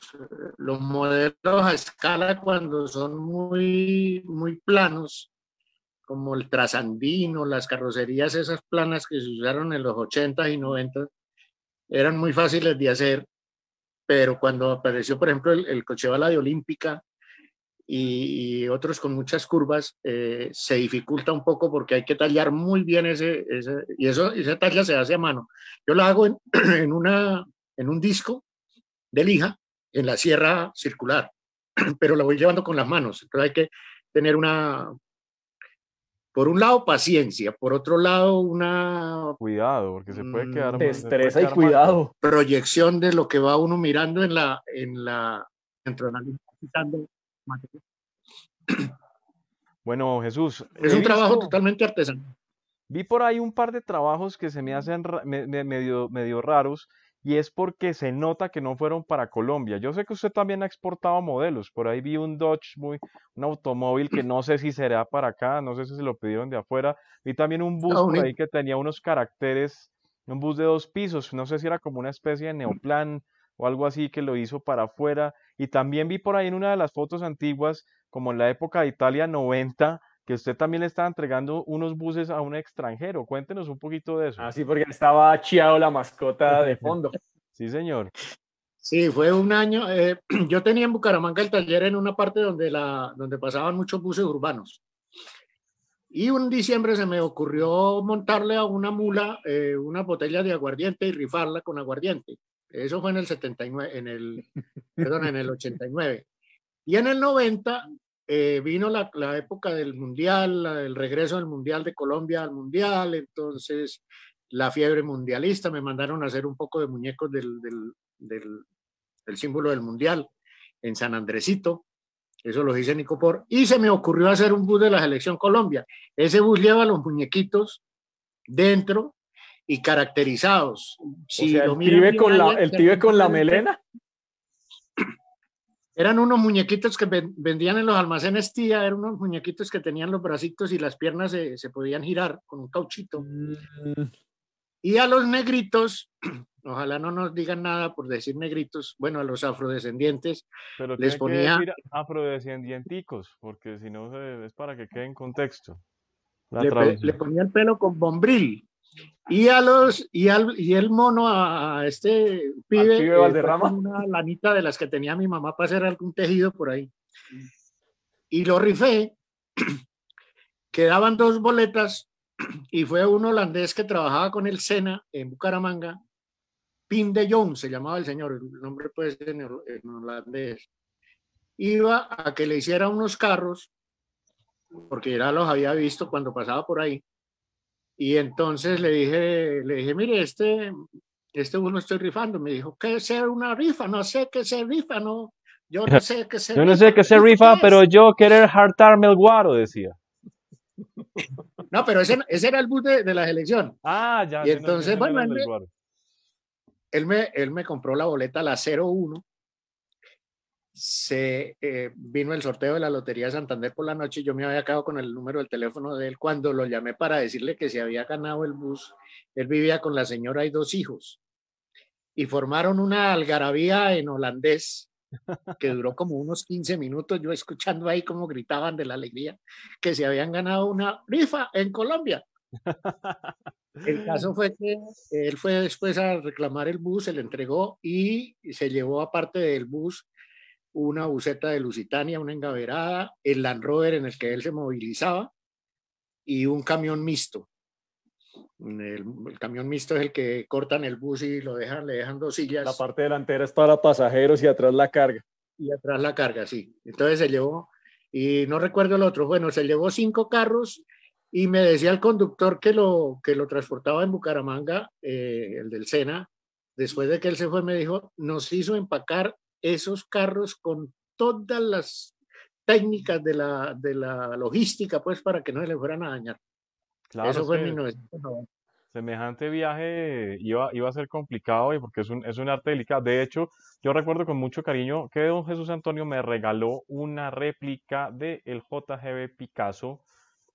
Speaker 3: los modelos a escala cuando son muy, muy planos, como el trasandino, las carrocerías esas planas que se usaron en los 80 y 90, eran muy fáciles de hacer, pero cuando apareció, por ejemplo, el, coche bala de Olímpica y, otros con muchas curvas, eh, se dificulta un poco porque hay que tallar muy bien ese, ese y eso, esa talla se hace a mano. Yo lo hago en, una, en un disco de lija en la sierra circular, pero la voy llevando con las manos. Entonces hay que tener una, por un lado, paciencia, por otro lado, una...
Speaker 1: Cuidado, porque se puede quedar...
Speaker 2: Te estresa y cuidado.
Speaker 3: Proyección de lo que va uno mirando en la... En la
Speaker 1: bueno, Jesús.
Speaker 3: Es un trabajo totalmente artesanal.
Speaker 1: Vi por ahí un par de trabajos que se me hacen medio, medio raros y es porque se nota que no fueron para Colombia. Yo sé que usted también ha exportado modelos, por ahí vi un Dodge, muy, un automóvil que no sé si será para acá, no sé si se lo pidieron de afuera. Vi también un bus por ahí que tenía unos caracteres, un bus de dos pisos, no sé si era como una especie de neoplan o algo así que lo hizo para afuera. Y también vi por ahí en una de las fotos antiguas, como en la época de Italia 90, que usted también le estaba entregando unos buses a un extranjero. Cuéntenos un poquito de eso.
Speaker 2: Ah, sí, porque estaba chiado la mascota de fondo.
Speaker 1: sí, señor.
Speaker 3: Sí, fue un año. Eh, yo tenía en Bucaramanga el taller en una parte donde, la, donde pasaban muchos buses urbanos. Y un diciembre se me ocurrió montarle a una mula eh, una botella de aguardiente y rifarla con aguardiente. Eso fue en el 79, en el, perdón, en el 89. Y en el 90 eh, vino la, la, época del Mundial, el regreso del Mundial de Colombia al Mundial, entonces la fiebre mundialista, me mandaron a hacer un poco de muñecos del, del, del, del símbolo del Mundial en San Andresito, eso lo hice en Icopor, y se me ocurrió hacer un bus de la selección Colombia. Ese bus lleva los muñequitos dentro y caracterizados.
Speaker 2: Si o sea, el pibe con la, el pibe con la melena.
Speaker 3: Eran unos muñequitos que vendían en los almacenes tía, eran unos muñequitos que tenían los bracitos y las piernas se, se podían girar con un cauchito. Mm. Y a los negritos, ojalá no nos digan nada por decir negritos, bueno, a los afrodescendientes
Speaker 1: Pero
Speaker 3: les ponía...
Speaker 1: Que afrodescendienticos, porque si no es para que quede en contexto.
Speaker 3: Le, le, ponía el pelo con bombril. Y a los y, al, y el mono a, este pibe,
Speaker 2: pibe Valderrama.
Speaker 3: Eh, una lanita de las que tenía mi mamá para hacer algún tejido por ahí. Y lo rifé. Quedaban dos boletas y fue un holandés que trabajaba con el Sena en Bucaramanga. Pin de Jong se llamaba el señor, el nombre puede ser en, en holandés. Iba a que le hiciera unos carros, porque ya los había visto cuando pasaba por ahí y entonces le dije, le dije, mire, este, este uno estoy rifando. Me dijo, ¿qué es una rifa? No sé qué se rifa, no. Yo no sé qué se
Speaker 1: Yo no sé qué se rifa, pero yo querer hartarme el guaro, decía.
Speaker 3: No, pero ese, ese era el bus de, de, la selección.
Speaker 1: Ah, ya.
Speaker 3: Y entonces, no, bueno, él me, él me, él, me, compró la boleta, la 01, se eh, vino el sorteo de la Lotería de Santander por la noche y yo me había quedado con el número del teléfono de él cuando lo llamé para decirle que se había ganado el bus. Él vivía con la señora y dos hijos y formaron una algarabía en holandés que duró como unos 15 minutos, yo escuchando ahí cómo gritaban de la alegría que se habían ganado una rifa en Colombia. El caso fue que él fue después a reclamar el bus, se le entregó y se llevó aparte del bus una buceta de Lusitania, una engaverada, el Land Rover en el que él se movilizaba y un camión mixto. El, el, camión mixto es el que cortan el bus y lo dejan, le dejan dos sillas.
Speaker 2: La parte delantera es para pasajeros y atrás la carga.
Speaker 3: Y atrás la carga, sí. Entonces se llevó, y no recuerdo el otro, bueno, se llevó cinco carros y me decía el conductor que lo, que lo transportaba en Bucaramanga, eh, el del Sena, después de que él se fue, me dijo, nos hizo empacar esos carros con todas las técnicas de la, de la logística, pues, para que no se le fueran a dañar.
Speaker 1: Claro,
Speaker 3: Eso fue en 1990.
Speaker 1: Semejante viaje iba, iba a ser complicado y porque es un, es un arte delicado. De hecho, yo recuerdo con mucho cariño que don Jesús Antonio me regaló una réplica del JGB Picasso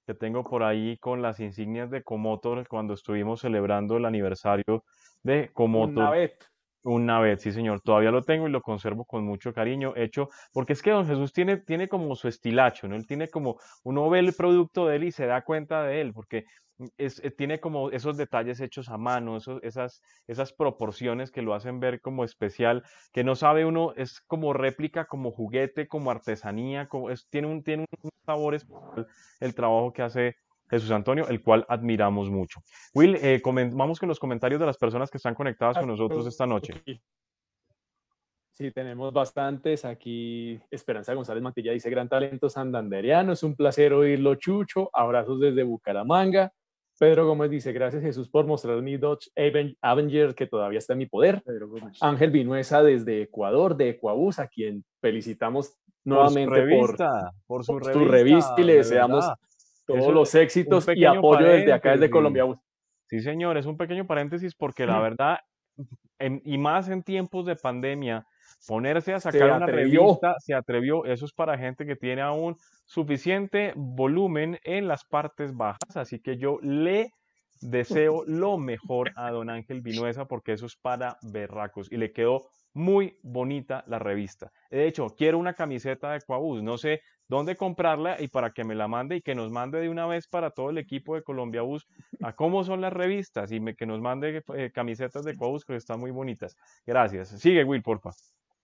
Speaker 1: que tengo por ahí con las insignias de Comotor cuando estuvimos celebrando el aniversario de Comotor.
Speaker 2: vez.
Speaker 1: Una vez, sí, señor. Todavía lo tengo y lo conservo con mucho cariño, hecho, porque es que don Jesús tiene, tiene como su estilacho, ¿no? Él tiene como, uno ve el producto de él y se da cuenta de él, porque es, eh, tiene como esos detalles hechos a mano, esas, esas proporciones que lo hacen ver como especial, que no sabe uno, es como réplica, como juguete, como artesanía, como es, tiene, un, tiene un sabor especial el trabajo que hace Jesús Antonio, el cual admiramos mucho. Will, eh, vamos con los comentarios de las personas que están conectadas con nosotros esta noche.
Speaker 2: Sí, tenemos bastantes. Aquí Esperanza González Mantilla dice, gran talento sandanderiano, es un placer oírlo, Chucho. Abrazos desde Bucaramanga. Pedro Gómez dice, gracias Jesús por mostrar mi Dodge Avenger que todavía está en mi poder. Ángel Vinuesa desde Ecuador, de Ecuabús, a quien felicitamos nuevamente por,
Speaker 1: por, su,
Speaker 2: revista, y le deseamos todos los éxitos y apoyo desde acá, desde Colombia.
Speaker 1: Sí, señor, es un pequeño paréntesis porque la verdad, y más en tiempos de pandemia, ponerse a sacar una revista, se atrevió, eso es para gente que tiene aún suficiente volumen en las partes bajas, así que yo le deseo lo mejor a don Ángel Vinuesa porque eso es para berracos y le quedó muy bonita la revista. De hecho, quiero una camiseta de Coabús, no sé dónde comprarla y para que me la mande y que nos mande de una vez para todo el equipo de Colombia Bus a cómo son las revistas y que nos mande eh, camisetas de Coabús que están muy bonitas. Gracias. Sigue Will, porfa.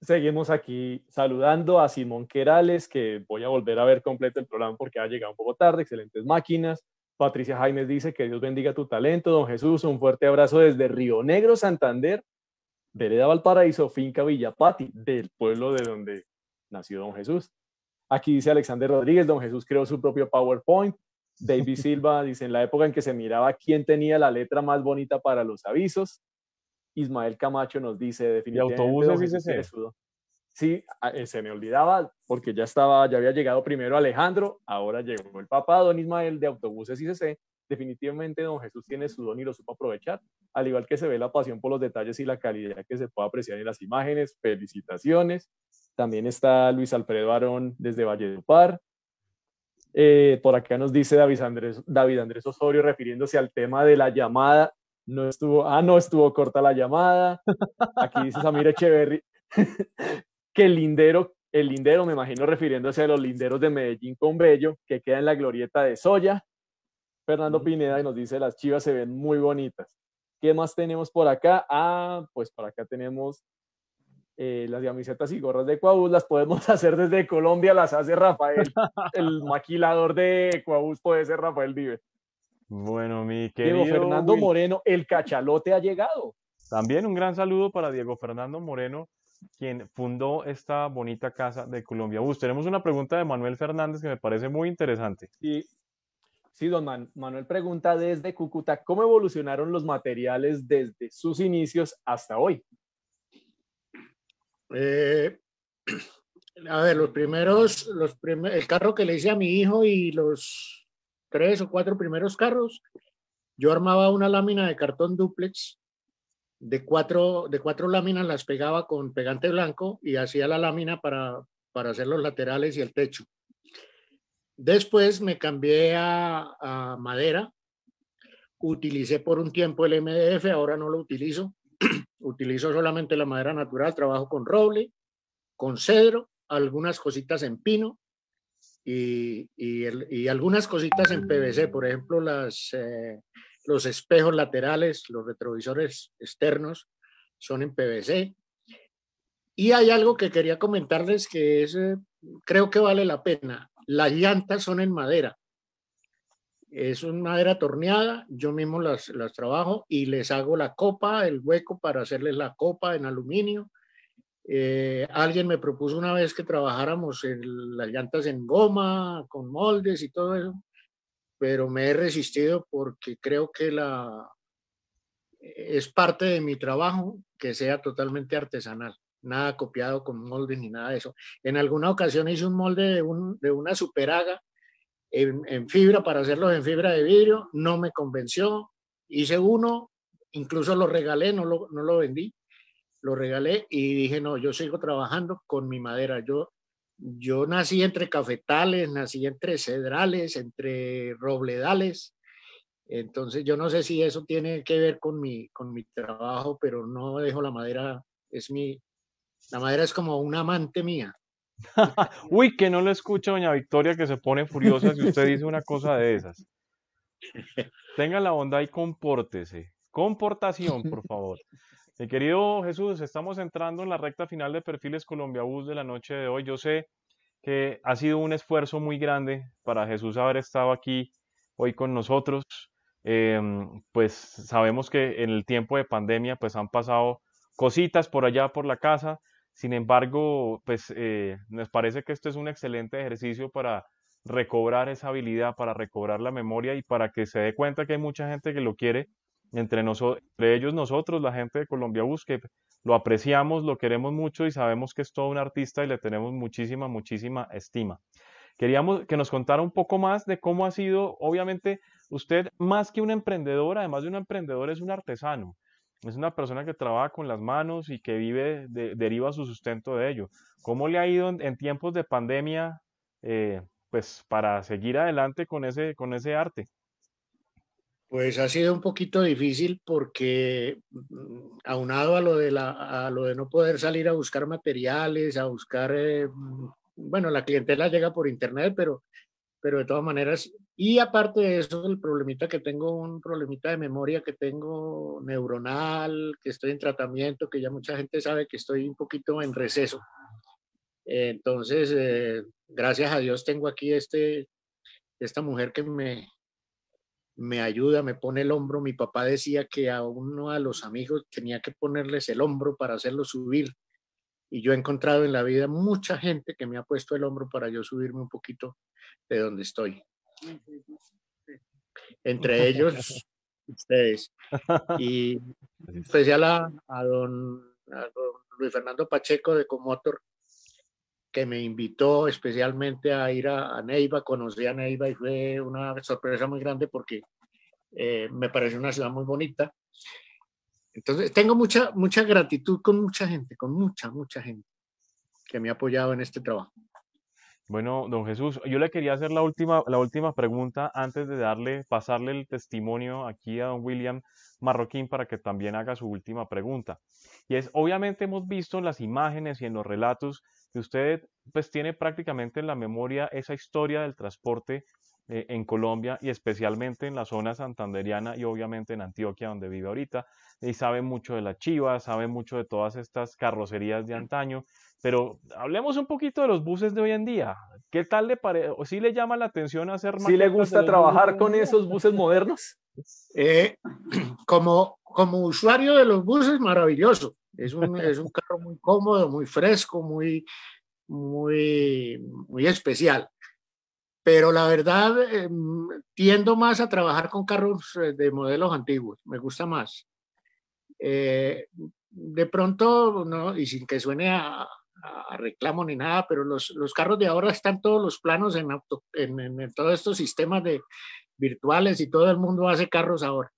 Speaker 2: Seguimos aquí saludando a Simón Querales, que voy a volver a ver completo el programa porque ha llegado un poco tarde, excelentes máquinas. Patricia Jaimes dice que Dios bendiga tu talento. Don Jesús, un fuerte abrazo desde Río Negro, Santander, Vereda Valparaíso, Finca Villapati, del pueblo de donde nació Don Jesús. Aquí dice Alexander Rodríguez, Don Jesús creó su propio PowerPoint. David Silva dice, en la época en que se miraba quién tenía la letra más bonita para los avisos. Ismael Camacho nos dice definitivamente.
Speaker 1: autobuses
Speaker 2: Sí, eh, se me olvidaba porque ya estaba, ya había llegado primero Alejandro, ahora llegó el papá don Ismael de autobuses ICC. Definitivamente don Jesús tiene su don y lo supo aprovechar, al igual que se ve la pasión por los detalles y la calidad que se puede apreciar en las imágenes. Felicitaciones. También está Luis Alfredo Arón desde Valledupar. Eh, por acá nos dice David Andrés, David Andrés Osorio refiriéndose al tema de la llamada no estuvo, ah, no estuvo corta la llamada. Aquí dice Samir Echeverry que el lindero, el lindero, me imagino refiriéndose a los linderos de Medellín con Bello, que queda en la glorieta de Soya. Fernando Pineda nos dice, las chivas se ven muy bonitas. ¿Qué más tenemos por acá? Ah, pues por acá tenemos eh, las camisetas y gorras de Ecuabús, las podemos hacer desde Colombia, las hace Rafael. El maquilador de Ecuabús puede ser Rafael Vive.
Speaker 1: Bueno, mi querido
Speaker 2: Diego Fernando Moreno, el cachalote ha llegado.
Speaker 1: También un gran saludo para Diego Fernando Moreno, quien fundó esta bonita casa de Colombia Bus. Tenemos una pregunta de Manuel Fernández que me parece muy interesante.
Speaker 2: Sí, sí don Manuel pregunta desde Cúcuta, ¿cómo evolucionaron los materiales desde sus inicios hasta hoy?
Speaker 3: Eh, a ver, los primeros, los el carro que le hice a mi hijo y los tres o cuatro primeros carros, yo armaba una lámina de cartón duplex de cuatro, de cuatro láminas, las pegaba con pegante blanco y hacía la lámina para, para hacer los laterales y el techo. Después me cambié a, madera, utilicé por un tiempo el MDF, ahora no lo utilizo, utilizo solamente la madera natural, trabajo con roble, con cedro, algunas cositas en pino y, algunas cositas en PVC, por ejemplo, las, eh, los espejos laterales, los retrovisores externos son en PVC. Y hay algo que quería comentarles que es, eh, creo que vale la pena. Las llantas son en madera. Es una madera torneada, yo mismo las, trabajo y les hago la copa, el hueco para hacerles la copa en aluminio eh, alguien me propuso una vez que trabajáramos las llantas en goma, con moldes y todo eso, pero me he resistido porque creo que la, es parte de mi trabajo que sea totalmente artesanal, nada copiado con moldes ni nada de eso. En alguna ocasión hice un molde de, un, de una superaga en, en fibra para hacerlos en fibra de vidrio, no me convenció, hice uno, incluso lo regalé, no lo, no lo vendí lo regalé y dije, no, yo sigo trabajando con mi madera. Yo yo nací entre cafetales, nací entre cedrales, entre robledales. Entonces yo no sé si eso tiene que ver con mi, con mi trabajo, pero no dejo la madera, es mi, la madera es como una amante mía.
Speaker 1: Uy, que no lo escucha doña Victoria que se pone furiosa si usted dice una cosa de esas. Tenga la bondad y compórtese. Comportación, por favor. Mi querido Jesús, estamos entrando en la recta final de Perfiles Colombia Bus de la noche de hoy. Yo sé que ha sido un esfuerzo muy grande para Jesús haber estado aquí hoy con nosotros. Em, pues sabemos que en el tiempo de pandemia pues han pasado cositas por allá por la casa. Sin embargo, pues eh, nos parece que esto es un excelente ejercicio para recobrar esa habilidad, para recobrar la memoria y para que se dé cuenta que hay mucha gente que lo quiere, entre, entre ellos nosotros, la gente de Colombia Bus, que lo apreciamos, lo queremos mucho y sabemos que es todo un artista y le tenemos muchísima, muchísima estima. Queríamos que nos contara un poco más de cómo ha sido, obviamente, usted más que un emprendedor, además de un emprendedor, es un artesano. Es una persona que trabaja con las manos y que vive, deriva su sustento de ello. ¿Cómo le ha ido en, tiempos de pandemia, eh, pues, para seguir adelante con ese, con ese arte?
Speaker 3: Pues ha sido un poquito difícil porque mm, aunado a lo de, la, a lo de no poder salir a buscar materiales, a buscar, eh, mm, bueno, la clientela llega por internet, pero, pero de todas maneras, y aparte de eso, el problemita que tengo, un problemita de memoria que tengo neuronal, que estoy en tratamiento, que ya mucha gente sabe que estoy un poquito en receso. Entonces, eh, gracias a Dios tengo aquí este, esta mujer que me, me ayuda, me pone el hombro. Mi papá decía que a uno a los amigos tenía que ponerles el hombro para hacerlo subir. Y yo he encontrado en la vida mucha gente que me ha puesto el hombro para yo subirme un poquito de donde estoy. Entre ellos, ustedes. Y especial a, don, a don Luis Fernando Pacheco de Comotor, que me invitó especialmente a ir a, Neiva, conocí a Neiva y fue una sorpresa muy grande porque eh, me pareció una ciudad muy bonita. Entonces, tengo mucha, mucha gratitud con mucha gente, con mucha, mucha gente que me ha apoyado en este trabajo.
Speaker 1: Bueno, don Jesús, yo le quería hacer la última, la última pregunta antes de darle, pasarle el testimonio aquí a don William Marroquín para que también haga su última pregunta. Y es, obviamente hemos visto en las imágenes y en los relatos que usted pues tiene prácticamente en la memoria esa historia del transporte eh, en Colombia y especialmente en la zona santanderiana y obviamente en Antioquia donde vive ahorita y sabe mucho de la chiva, sabe mucho de todas estas carrocerías de antaño, pero hablemos un poquito de los buses de hoy en día. ¿Qué tal le parece? ¿O sí le llama la atención hacer
Speaker 2: ¿Sí le gusta trabajar con esos buses modernos?
Speaker 3: Eh, como, como usuario de los buses, maravilloso. Es un, es un carro muy cómodo, muy fresco, muy, muy, muy especial. Pero la verdad, em, tiendo más a trabajar con carros eh, de modelos antiguos, me gusta más. Eh, de pronto, no, y sin que suene a, reclamo ni nada, pero los, los, carros de ahora están todos los planos en, en, en, todos estos sistemas de virtuales y todo el mundo hace carros ahora.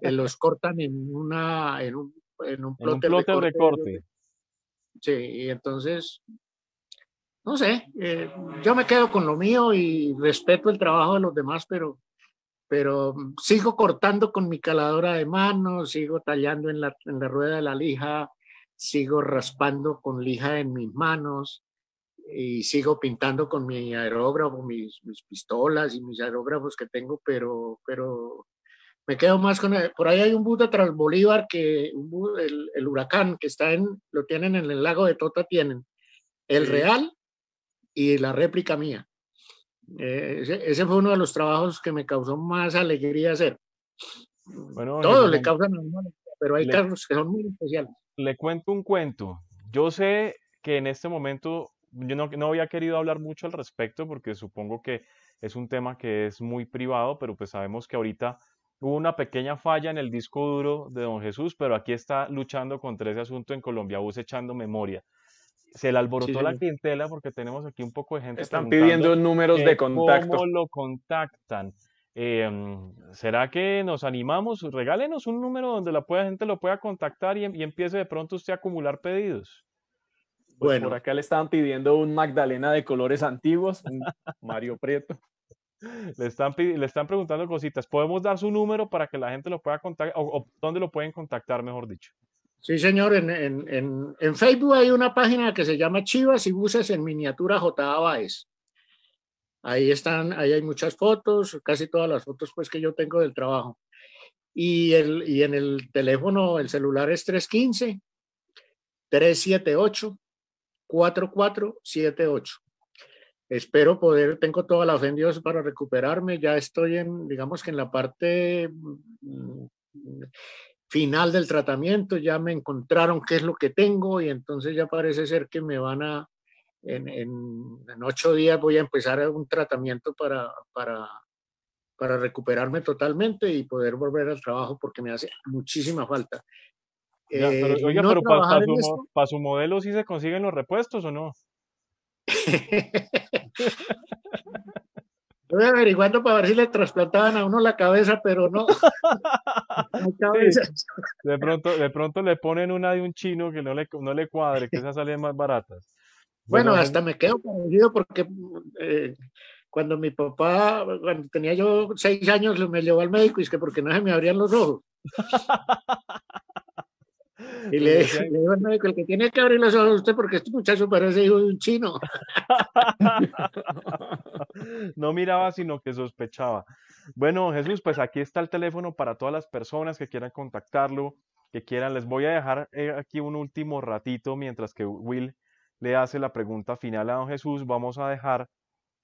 Speaker 3: los cortan en, una, en un en un plotter,
Speaker 1: de, corte.
Speaker 3: Sí, y entonces, no sé, eh, yo me quedo con lo mío y respeto el trabajo de los demás, pero, pero sigo cortando con mi caladora de mano, sigo tallando en la, en la rueda de la lija, sigo raspando con lija en mis manos y sigo pintando con mi aerógrafo, mis, mis pistolas y mis aerógrafos que tengo, pero, pero me quedo más con por ahí hay un bus de Transbolívar que el, huracán que está en lo tienen en el lago de Tota tienen. El real y la réplica mía. Eh, ese, fue uno de los trabajos que me causó más alegría hacer. Bueno, todos le causan pero hay carros que son muy especiales.
Speaker 1: le cuento un cuento. Yo sé que en este momento yo no, no había querido hablar mucho al respecto porque supongo que es un tema que es muy privado pero pues sabemos que ahorita Hubo una pequeña falla en el disco duro de Don Jesús, pero aquí está luchando contra ese asunto en Colombia Bus echando memoria. Se le alborotó la clientela porque tenemos aquí un poco de gente.
Speaker 2: Están pidiendo números de contacto.
Speaker 1: ¿Cómo lo contactan? Em, ¿Será que nos animamos? Regálenos un número donde la gente lo pueda contactar y, empiece de pronto usted a acumular pedidos.
Speaker 2: Pues bueno. Por acá le estaban pidiendo un Magdalena de colores antiguos, un Mario Prieto.
Speaker 1: Le están, le están preguntando cositas. ¿Podemos dar su número para que la gente lo pueda contactar? O, dónde lo pueden contactar, mejor dicho?
Speaker 3: Sí, señor. En, en, en, Facebook hay una página que se llama Chivas y Buses en Miniatura J. Báez. Ahí están, ahí hay muchas fotos, casi todas las fotos pues que yo tengo del trabajo. Y, el, y en el teléfono, el celular es 315 378 4478. Espero poder, tengo toda la fe en Dios para recuperarme. Ya estoy en, digamos que en la parte mm, final del tratamiento, ya me encontraron qué es lo que tengo y entonces ya parece ser que me van a, en, en, ocho días voy a empezar un tratamiento para, para, para recuperarme totalmente y poder volver al trabajo porque me hace muchísima falta.
Speaker 1: Eh, oiga, pero para, su, para, su, modelo sí se consiguen los repuestos o no?
Speaker 3: Estoy averiguando para ver si le trasplantaban a uno la cabeza, pero no.
Speaker 1: de, pronto, de pronto le ponen una de un chino que no le, no le cuadre, que esas salen más baratas.
Speaker 3: Bueno, hasta me quedo convencido porque eh, cuando mi papá, cuando tenía yo seis años, me llevó al médico y es que porque no se me abrían los ojos. Y le, digo al médico, el que tiene que abrir los ojos a usted porque este muchacho parece hijo de un chino.
Speaker 1: No miraba, sino que sospechaba. Bueno, Jesús, pues aquí está el teléfono para todas las personas que quieran contactarlo, que quieran. Les voy a dejar eh, aquí un último ratito mientras que Will le hace la pregunta final a don Jesús. Vamos a dejar,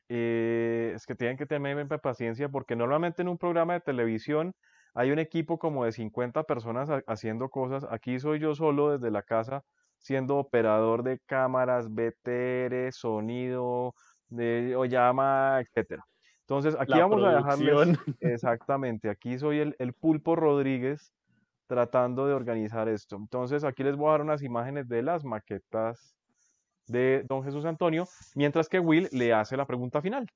Speaker 1: eh, es que tienen que tener paciencia porque normalmente en un programa de televisión hay un equipo como de 50 personas haciendo cosas. Aquí soy yo solo desde la casa, siendo operador de cámaras, BTR, sonido, de llama, etcétera. Entonces, aquí vamos a dejarles. Exactamente, aquí soy el, el Pulpo Rodríguez tratando de organizar esto. Entonces, aquí les voy a dar unas imágenes de las maquetas de don Jesús Antonio, mientras que Will le hace la pregunta final.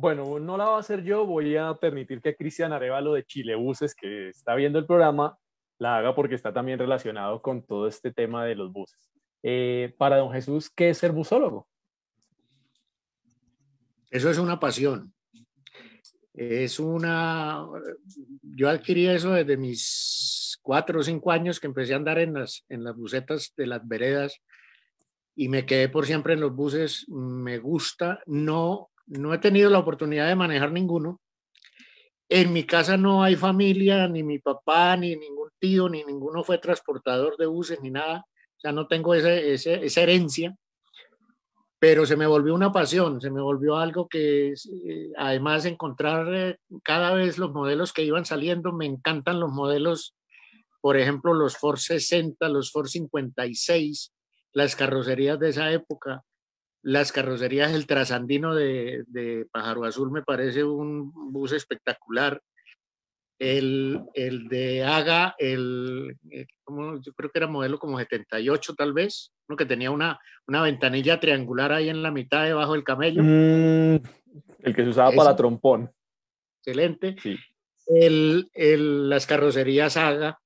Speaker 2: Bueno, no la voy a hacer yo, voy a permitir que Cristian Arevalo de Chilebuses, que está viendo el programa, la haga porque está también relacionado con todo este tema de los buses. Eh, para don Jesús, ¿qué es ser busólogo?
Speaker 3: Eso es una pasión. Es una... Yo adquirí eso desde mis cuatro o cinco años que empecé a andar en las, en las busetas de las veredas y me quedé por siempre en los buses. Me gusta, no no he tenido la oportunidad de manejar ninguno. En mi casa no hay familia, ni mi papá, ni ningún tío, ni ninguno fue transportador de buses, ni nada. O sea, no tengo esa herencia, pero se me volvió una pasión, se me volvió algo que eh, además encontrar eh, cada vez los modelos que iban saliendo, me encantan los modelos, por ejemplo, los Ford 60, los Ford 56, las carrocerías de esa época, las carrocerías, el trasandino de, de Pájaro Azul me parece un bus espectacular. El, el de Haga, el, eh, yo creo que era modelo como 78 tal vez, uno que tenía una, una ventanilla triangular ahí en la mitad debajo del camello. Mm,
Speaker 2: el que se usaba para trompón.
Speaker 3: Excelente. El, el, las carrocerías Haga,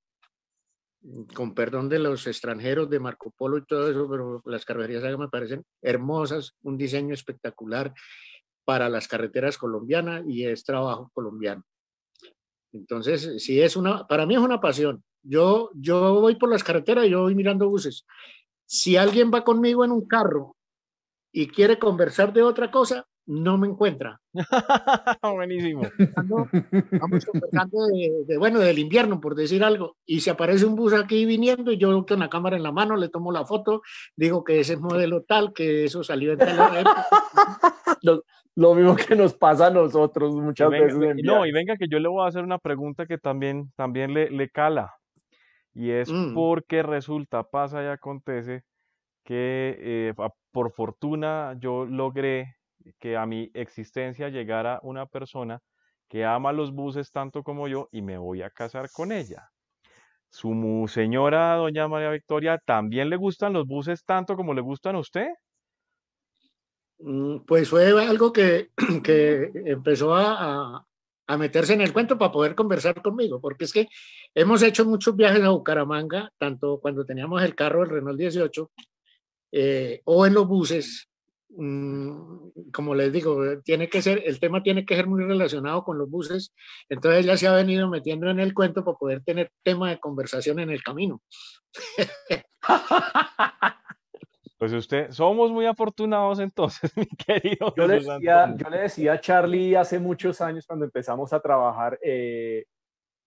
Speaker 3: con perdón de los extranjeros, de Marco Polo y todo eso, pero las carreteras me parecen hermosas, un diseño espectacular para las carreteras colombianas y es trabajo colombiano. Entonces, sí es una, para mí es una pasión. Yo, yo voy por las carreteras, yo voy mirando buses. Si alguien va conmigo en un carro y quiere conversar de otra cosa, no me encuentra.
Speaker 1: Buenísimo.
Speaker 3: Vamos conversando de, bueno, del invierno, por decir algo, y se aparece un bus aquí viniendo y yo con la cámara en la mano le tomo la foto, digo que ese es modelo tal, que eso salió en tal
Speaker 2: lo, lo, mismo que nos pasa a nosotros muchas veces.
Speaker 1: no, y venga que yo le voy a hacer una pregunta que también, también le, le cala, y es mm. porque resulta, pasa y acontece que eh, por fortuna yo logré que a mi existencia llegara una persona que ama los buses tanto como yo y me voy a casar con ella. ¿Su señora, doña María Victoria, también le gustan los buses tanto como le gustan a usted?
Speaker 3: Mm, pues fue algo que, que empezó a, a, meterse en el cuento para poder conversar conmigo, porque es que hemos hecho muchos viajes a Bucaramanga, tanto cuando teníamos el carro, el Renault 18, eh, o en los buses, como les digo, tiene que ser, el tema tiene que ser muy relacionado con los buses, entonces ya se ha venido metiendo en el cuento para poder tener tema de conversación en el camino.
Speaker 1: Pues usted, somos muy afortunados entonces, mi querido.
Speaker 2: Yo le, decía, yo le decía a Charlie hace muchos años cuando empezamos a trabajar, eh,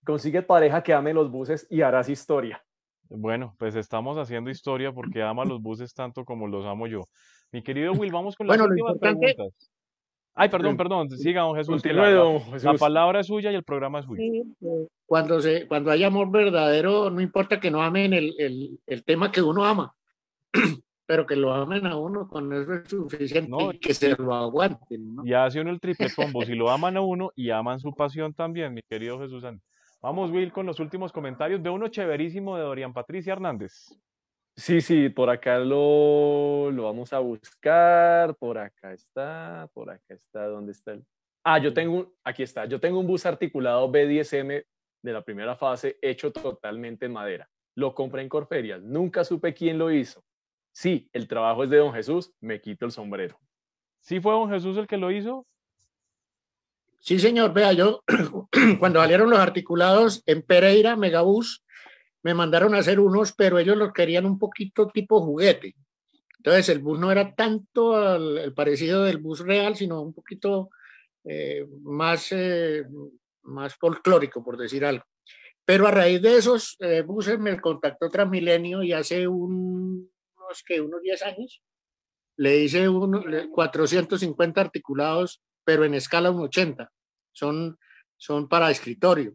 Speaker 2: consigue pareja que ame los buses y harás historia.
Speaker 1: Bueno, pues estamos haciendo historia porque ama los buses tanto como los amo yo. Mi querido Will, vamos con las últimas preguntas. Ay, perdón, perdón, siga, don Jesús. la, palabra es suya y el programa es suyo.
Speaker 3: Eh, cuando, se, cuando hay amor verdadero, no importa que no amen el, el, el tema que uno ama. pero que lo amen a uno con eso es suficiente y que se lo aguanten.
Speaker 1: Y hace uno el triple combo, si lo aman a uno y aman su pasión también, mi querido Jesús. Vamos, Will, con los últimos comentarios de uno chéverísimo de Dorian Patricia Hernández.
Speaker 2: Sí, sí, por acá lo, lo vamos a buscar, por acá está, por acá está, ¿dónde está el? Ah, yo tengo un, aquí está, yo tengo un bus articulado B10M de la primera fase hecho totalmente en madera. Lo compré en Corferias, nunca supe quién lo hizo sí, el trabajo es de don Jesús, me quito el sombrero.
Speaker 1: ¿Sí fue don Jesús el que lo hizo?
Speaker 3: Sí, señor. Vea, yo cuando salieron los articulados en Pereira, Megabús, me mandaron a hacer unos, pero ellos los querían un poquito tipo juguete. Entonces el bus no era tanto el, parecido del bus real, sino un poquito eh, más, eh, más folclórico, por decir algo. Pero a raíz de esos eh, buses me contactó Transmilenio y hace un que unos 10 años, le hice uno, 450 articulados, pero en escala 1.80. Son, son para escritorio.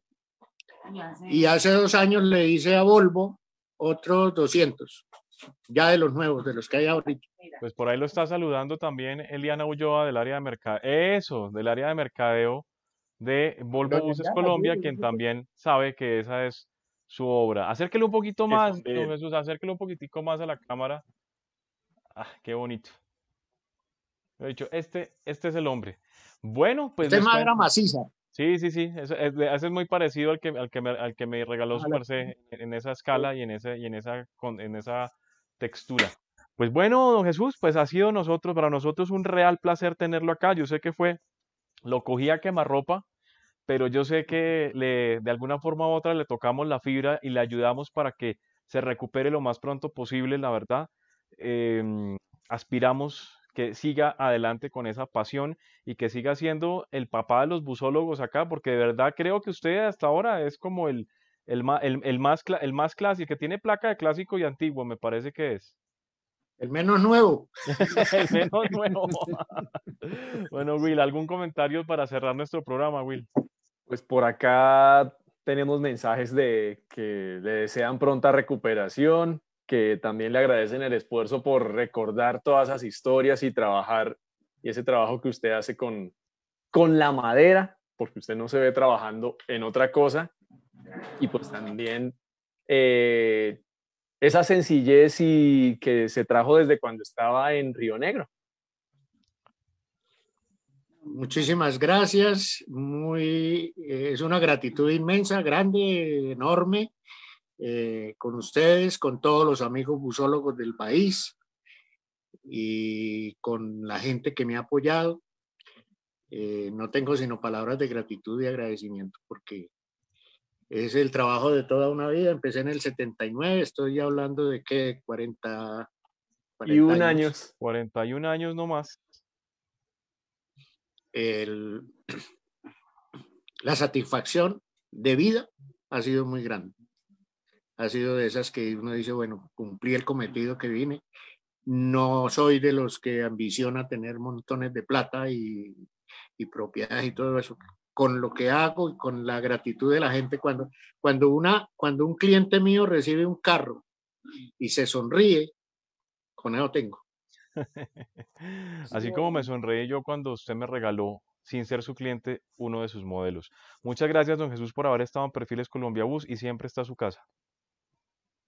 Speaker 3: Y hace dos años le hice a Volvo otros 200, ya de los nuevos, de los que hay ahorita.
Speaker 1: Pues por ahí lo está saludando también Eliana Ulloa del área de mercadeo, eso, del área de mercadeo de Volvo Buses Colombia, quien también sabe que esa es su obra. Acérquele un poquito más, don Jesús, acérquele un poquitico más a la cámara. Ah, qué bonito. He dicho, este, este es el hombre. Bueno, pues.
Speaker 3: Este es madera maciza.
Speaker 1: Sí, sí, sí. Ese es, muy parecido al que, al que, me, al que me regaló su merced en esa escala y en, ese, y en, esa, en esa textura. Pues bueno, don Jesús, pues ha sido nosotros, para nosotros un real placer tenerlo acá. Yo sé que fue, lo cogí a quemarropa, pero yo sé que le, de alguna forma u otra le tocamos la fibra y le ayudamos para que se recupere lo más pronto posible, la verdad. Em, aspiramos que siga adelante con esa pasión y que siga siendo el papá de los busólogos acá, porque de verdad creo que usted hasta ahora es como el, el, el, más, el más clásico, que tiene placa de clásico y antiguo, me parece que es.
Speaker 3: El menos nuevo.
Speaker 1: el menos nuevo. bueno, Will, ¿algún comentario para cerrar nuestro programa, Will?
Speaker 2: Pues por acá tenemos mensajes de que le desean pronta recuperación, que también le agradecen el esfuerzo por recordar todas esas historias y trabajar, y ese trabajo que usted hace con, con la madera, porque usted no se ve trabajando en otra cosa, y pues también eh, esa sencillez y que se trajo desde cuando estaba en Río Negro.
Speaker 3: Muchísimas gracias. Muy, es una gratitud inmensa, grande, enorme, eh, con ustedes, con todos los amigos busólogos del país y con la gente que me ha apoyado. Eh, no tengo sino palabras de gratitud y agradecimiento porque es el trabajo de toda una vida. Empecé en el 79, estoy hablando de que 40,
Speaker 2: 41 años. años.
Speaker 1: 41 años nomás
Speaker 3: el, la satisfacción de vida ha sido muy grande. Ha sido de esas que uno dice, bueno, cumplí el cometido que vine. No soy de los que ambiciona tener montones de plata y, y propiedades y todo eso. Con lo que hago y con la gratitud de la gente, cuando, cuando, una, cuando un cliente mío recibe un carro y se sonríe, con eso tengo.
Speaker 1: Así como me sonreí yo cuando usted me regaló, sin ser su cliente, uno de sus modelos. Muchas gracias, don Jesús, por haber estado en Perfiles Colombia Bus y siempre está a su casa.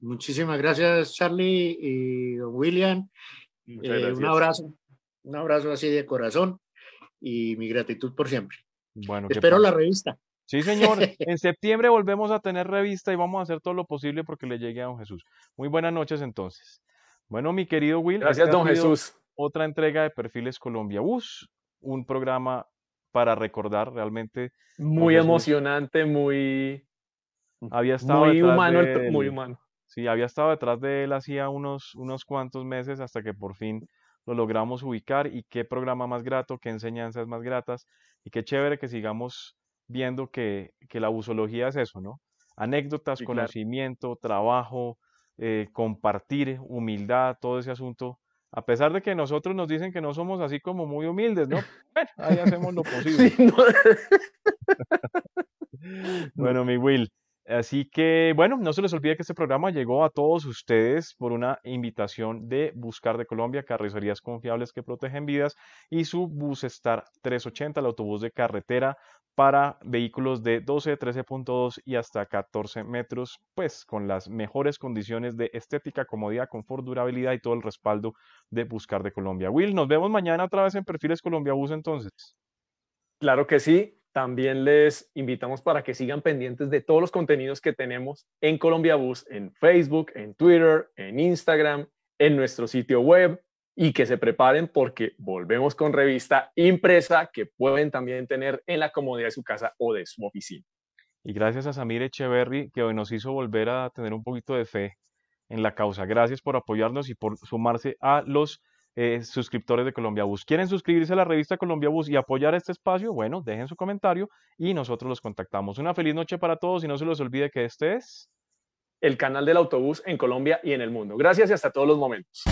Speaker 3: Muchísimas gracias, Charlie y don William. Eh, un abrazo, un abrazo así de corazón y mi gratitud por siempre. Bueno, espero la revista.
Speaker 1: Sí, señor. En septiembre volvemos a tener revista y vamos a hacer todo lo posible porque le llegue a don Jesús. Muy buenas noches entonces. Bueno, mi querido Will.
Speaker 2: Gracias, don Jesús.
Speaker 1: Otra entrega de Perfiles Colombia Bus, un programa para recordar realmente.
Speaker 2: Muy emocionante, muy.
Speaker 1: Había estado
Speaker 2: muy humano, muy humano.
Speaker 1: Sí, había estado detrás de él hacía unos, unos cuantos meses hasta que por fin lo logramos ubicar y qué programa más grato, qué enseñanzas más gratas y qué chévere que sigamos viendo que, la busología es eso, ¿no? Anécdotas, conocimiento, trabajo, eh, compartir, humildad, todo ese asunto. A pesar de que nosotros nos dicen que no somos así como muy humildes, ¿no? Bueno, ahí hacemos lo posible. bueno, mi Will, Así que, bueno, no se les olvide que este programa llegó a todos ustedes por una invitación de Buscar de Colombia, carrocerías confiables que protegen vidas, y su Bus Star 380, el autobús de carretera para vehículos de 12, 13.2 y hasta 14 metros, pues con las mejores condiciones de estética, comodidad, confort, durabilidad y todo el respaldo de Buscar de Colombia. Will, nos vemos mañana otra vez en Perfiles Colombia Bus entonces.
Speaker 2: Claro que sí, también les invitamos para que sigan pendientes de todos los contenidos que tenemos en Colombia Bus, en Facebook, en Twitter, en Instagram, en nuestro sitio web y que se preparen porque volvemos con revista impresa que pueden también tener en la comodidad de su casa o de su oficina.
Speaker 1: Y gracias a Samir Echeverry que hoy nos hizo volver a tener un poquito de fe en la causa. Gracias por apoyarnos y por sumarse a los eh, suscriptores de Colombia Bus. ¿Quieren suscribirse a la revista Colombia Bus y apoyar este espacio? Bueno, dejen su comentario y nosotros los contactamos. Una feliz noche para todos y no se les olvide que este es
Speaker 2: el canal del autobús en Colombia y en el mundo. Gracias y hasta todos los momentos.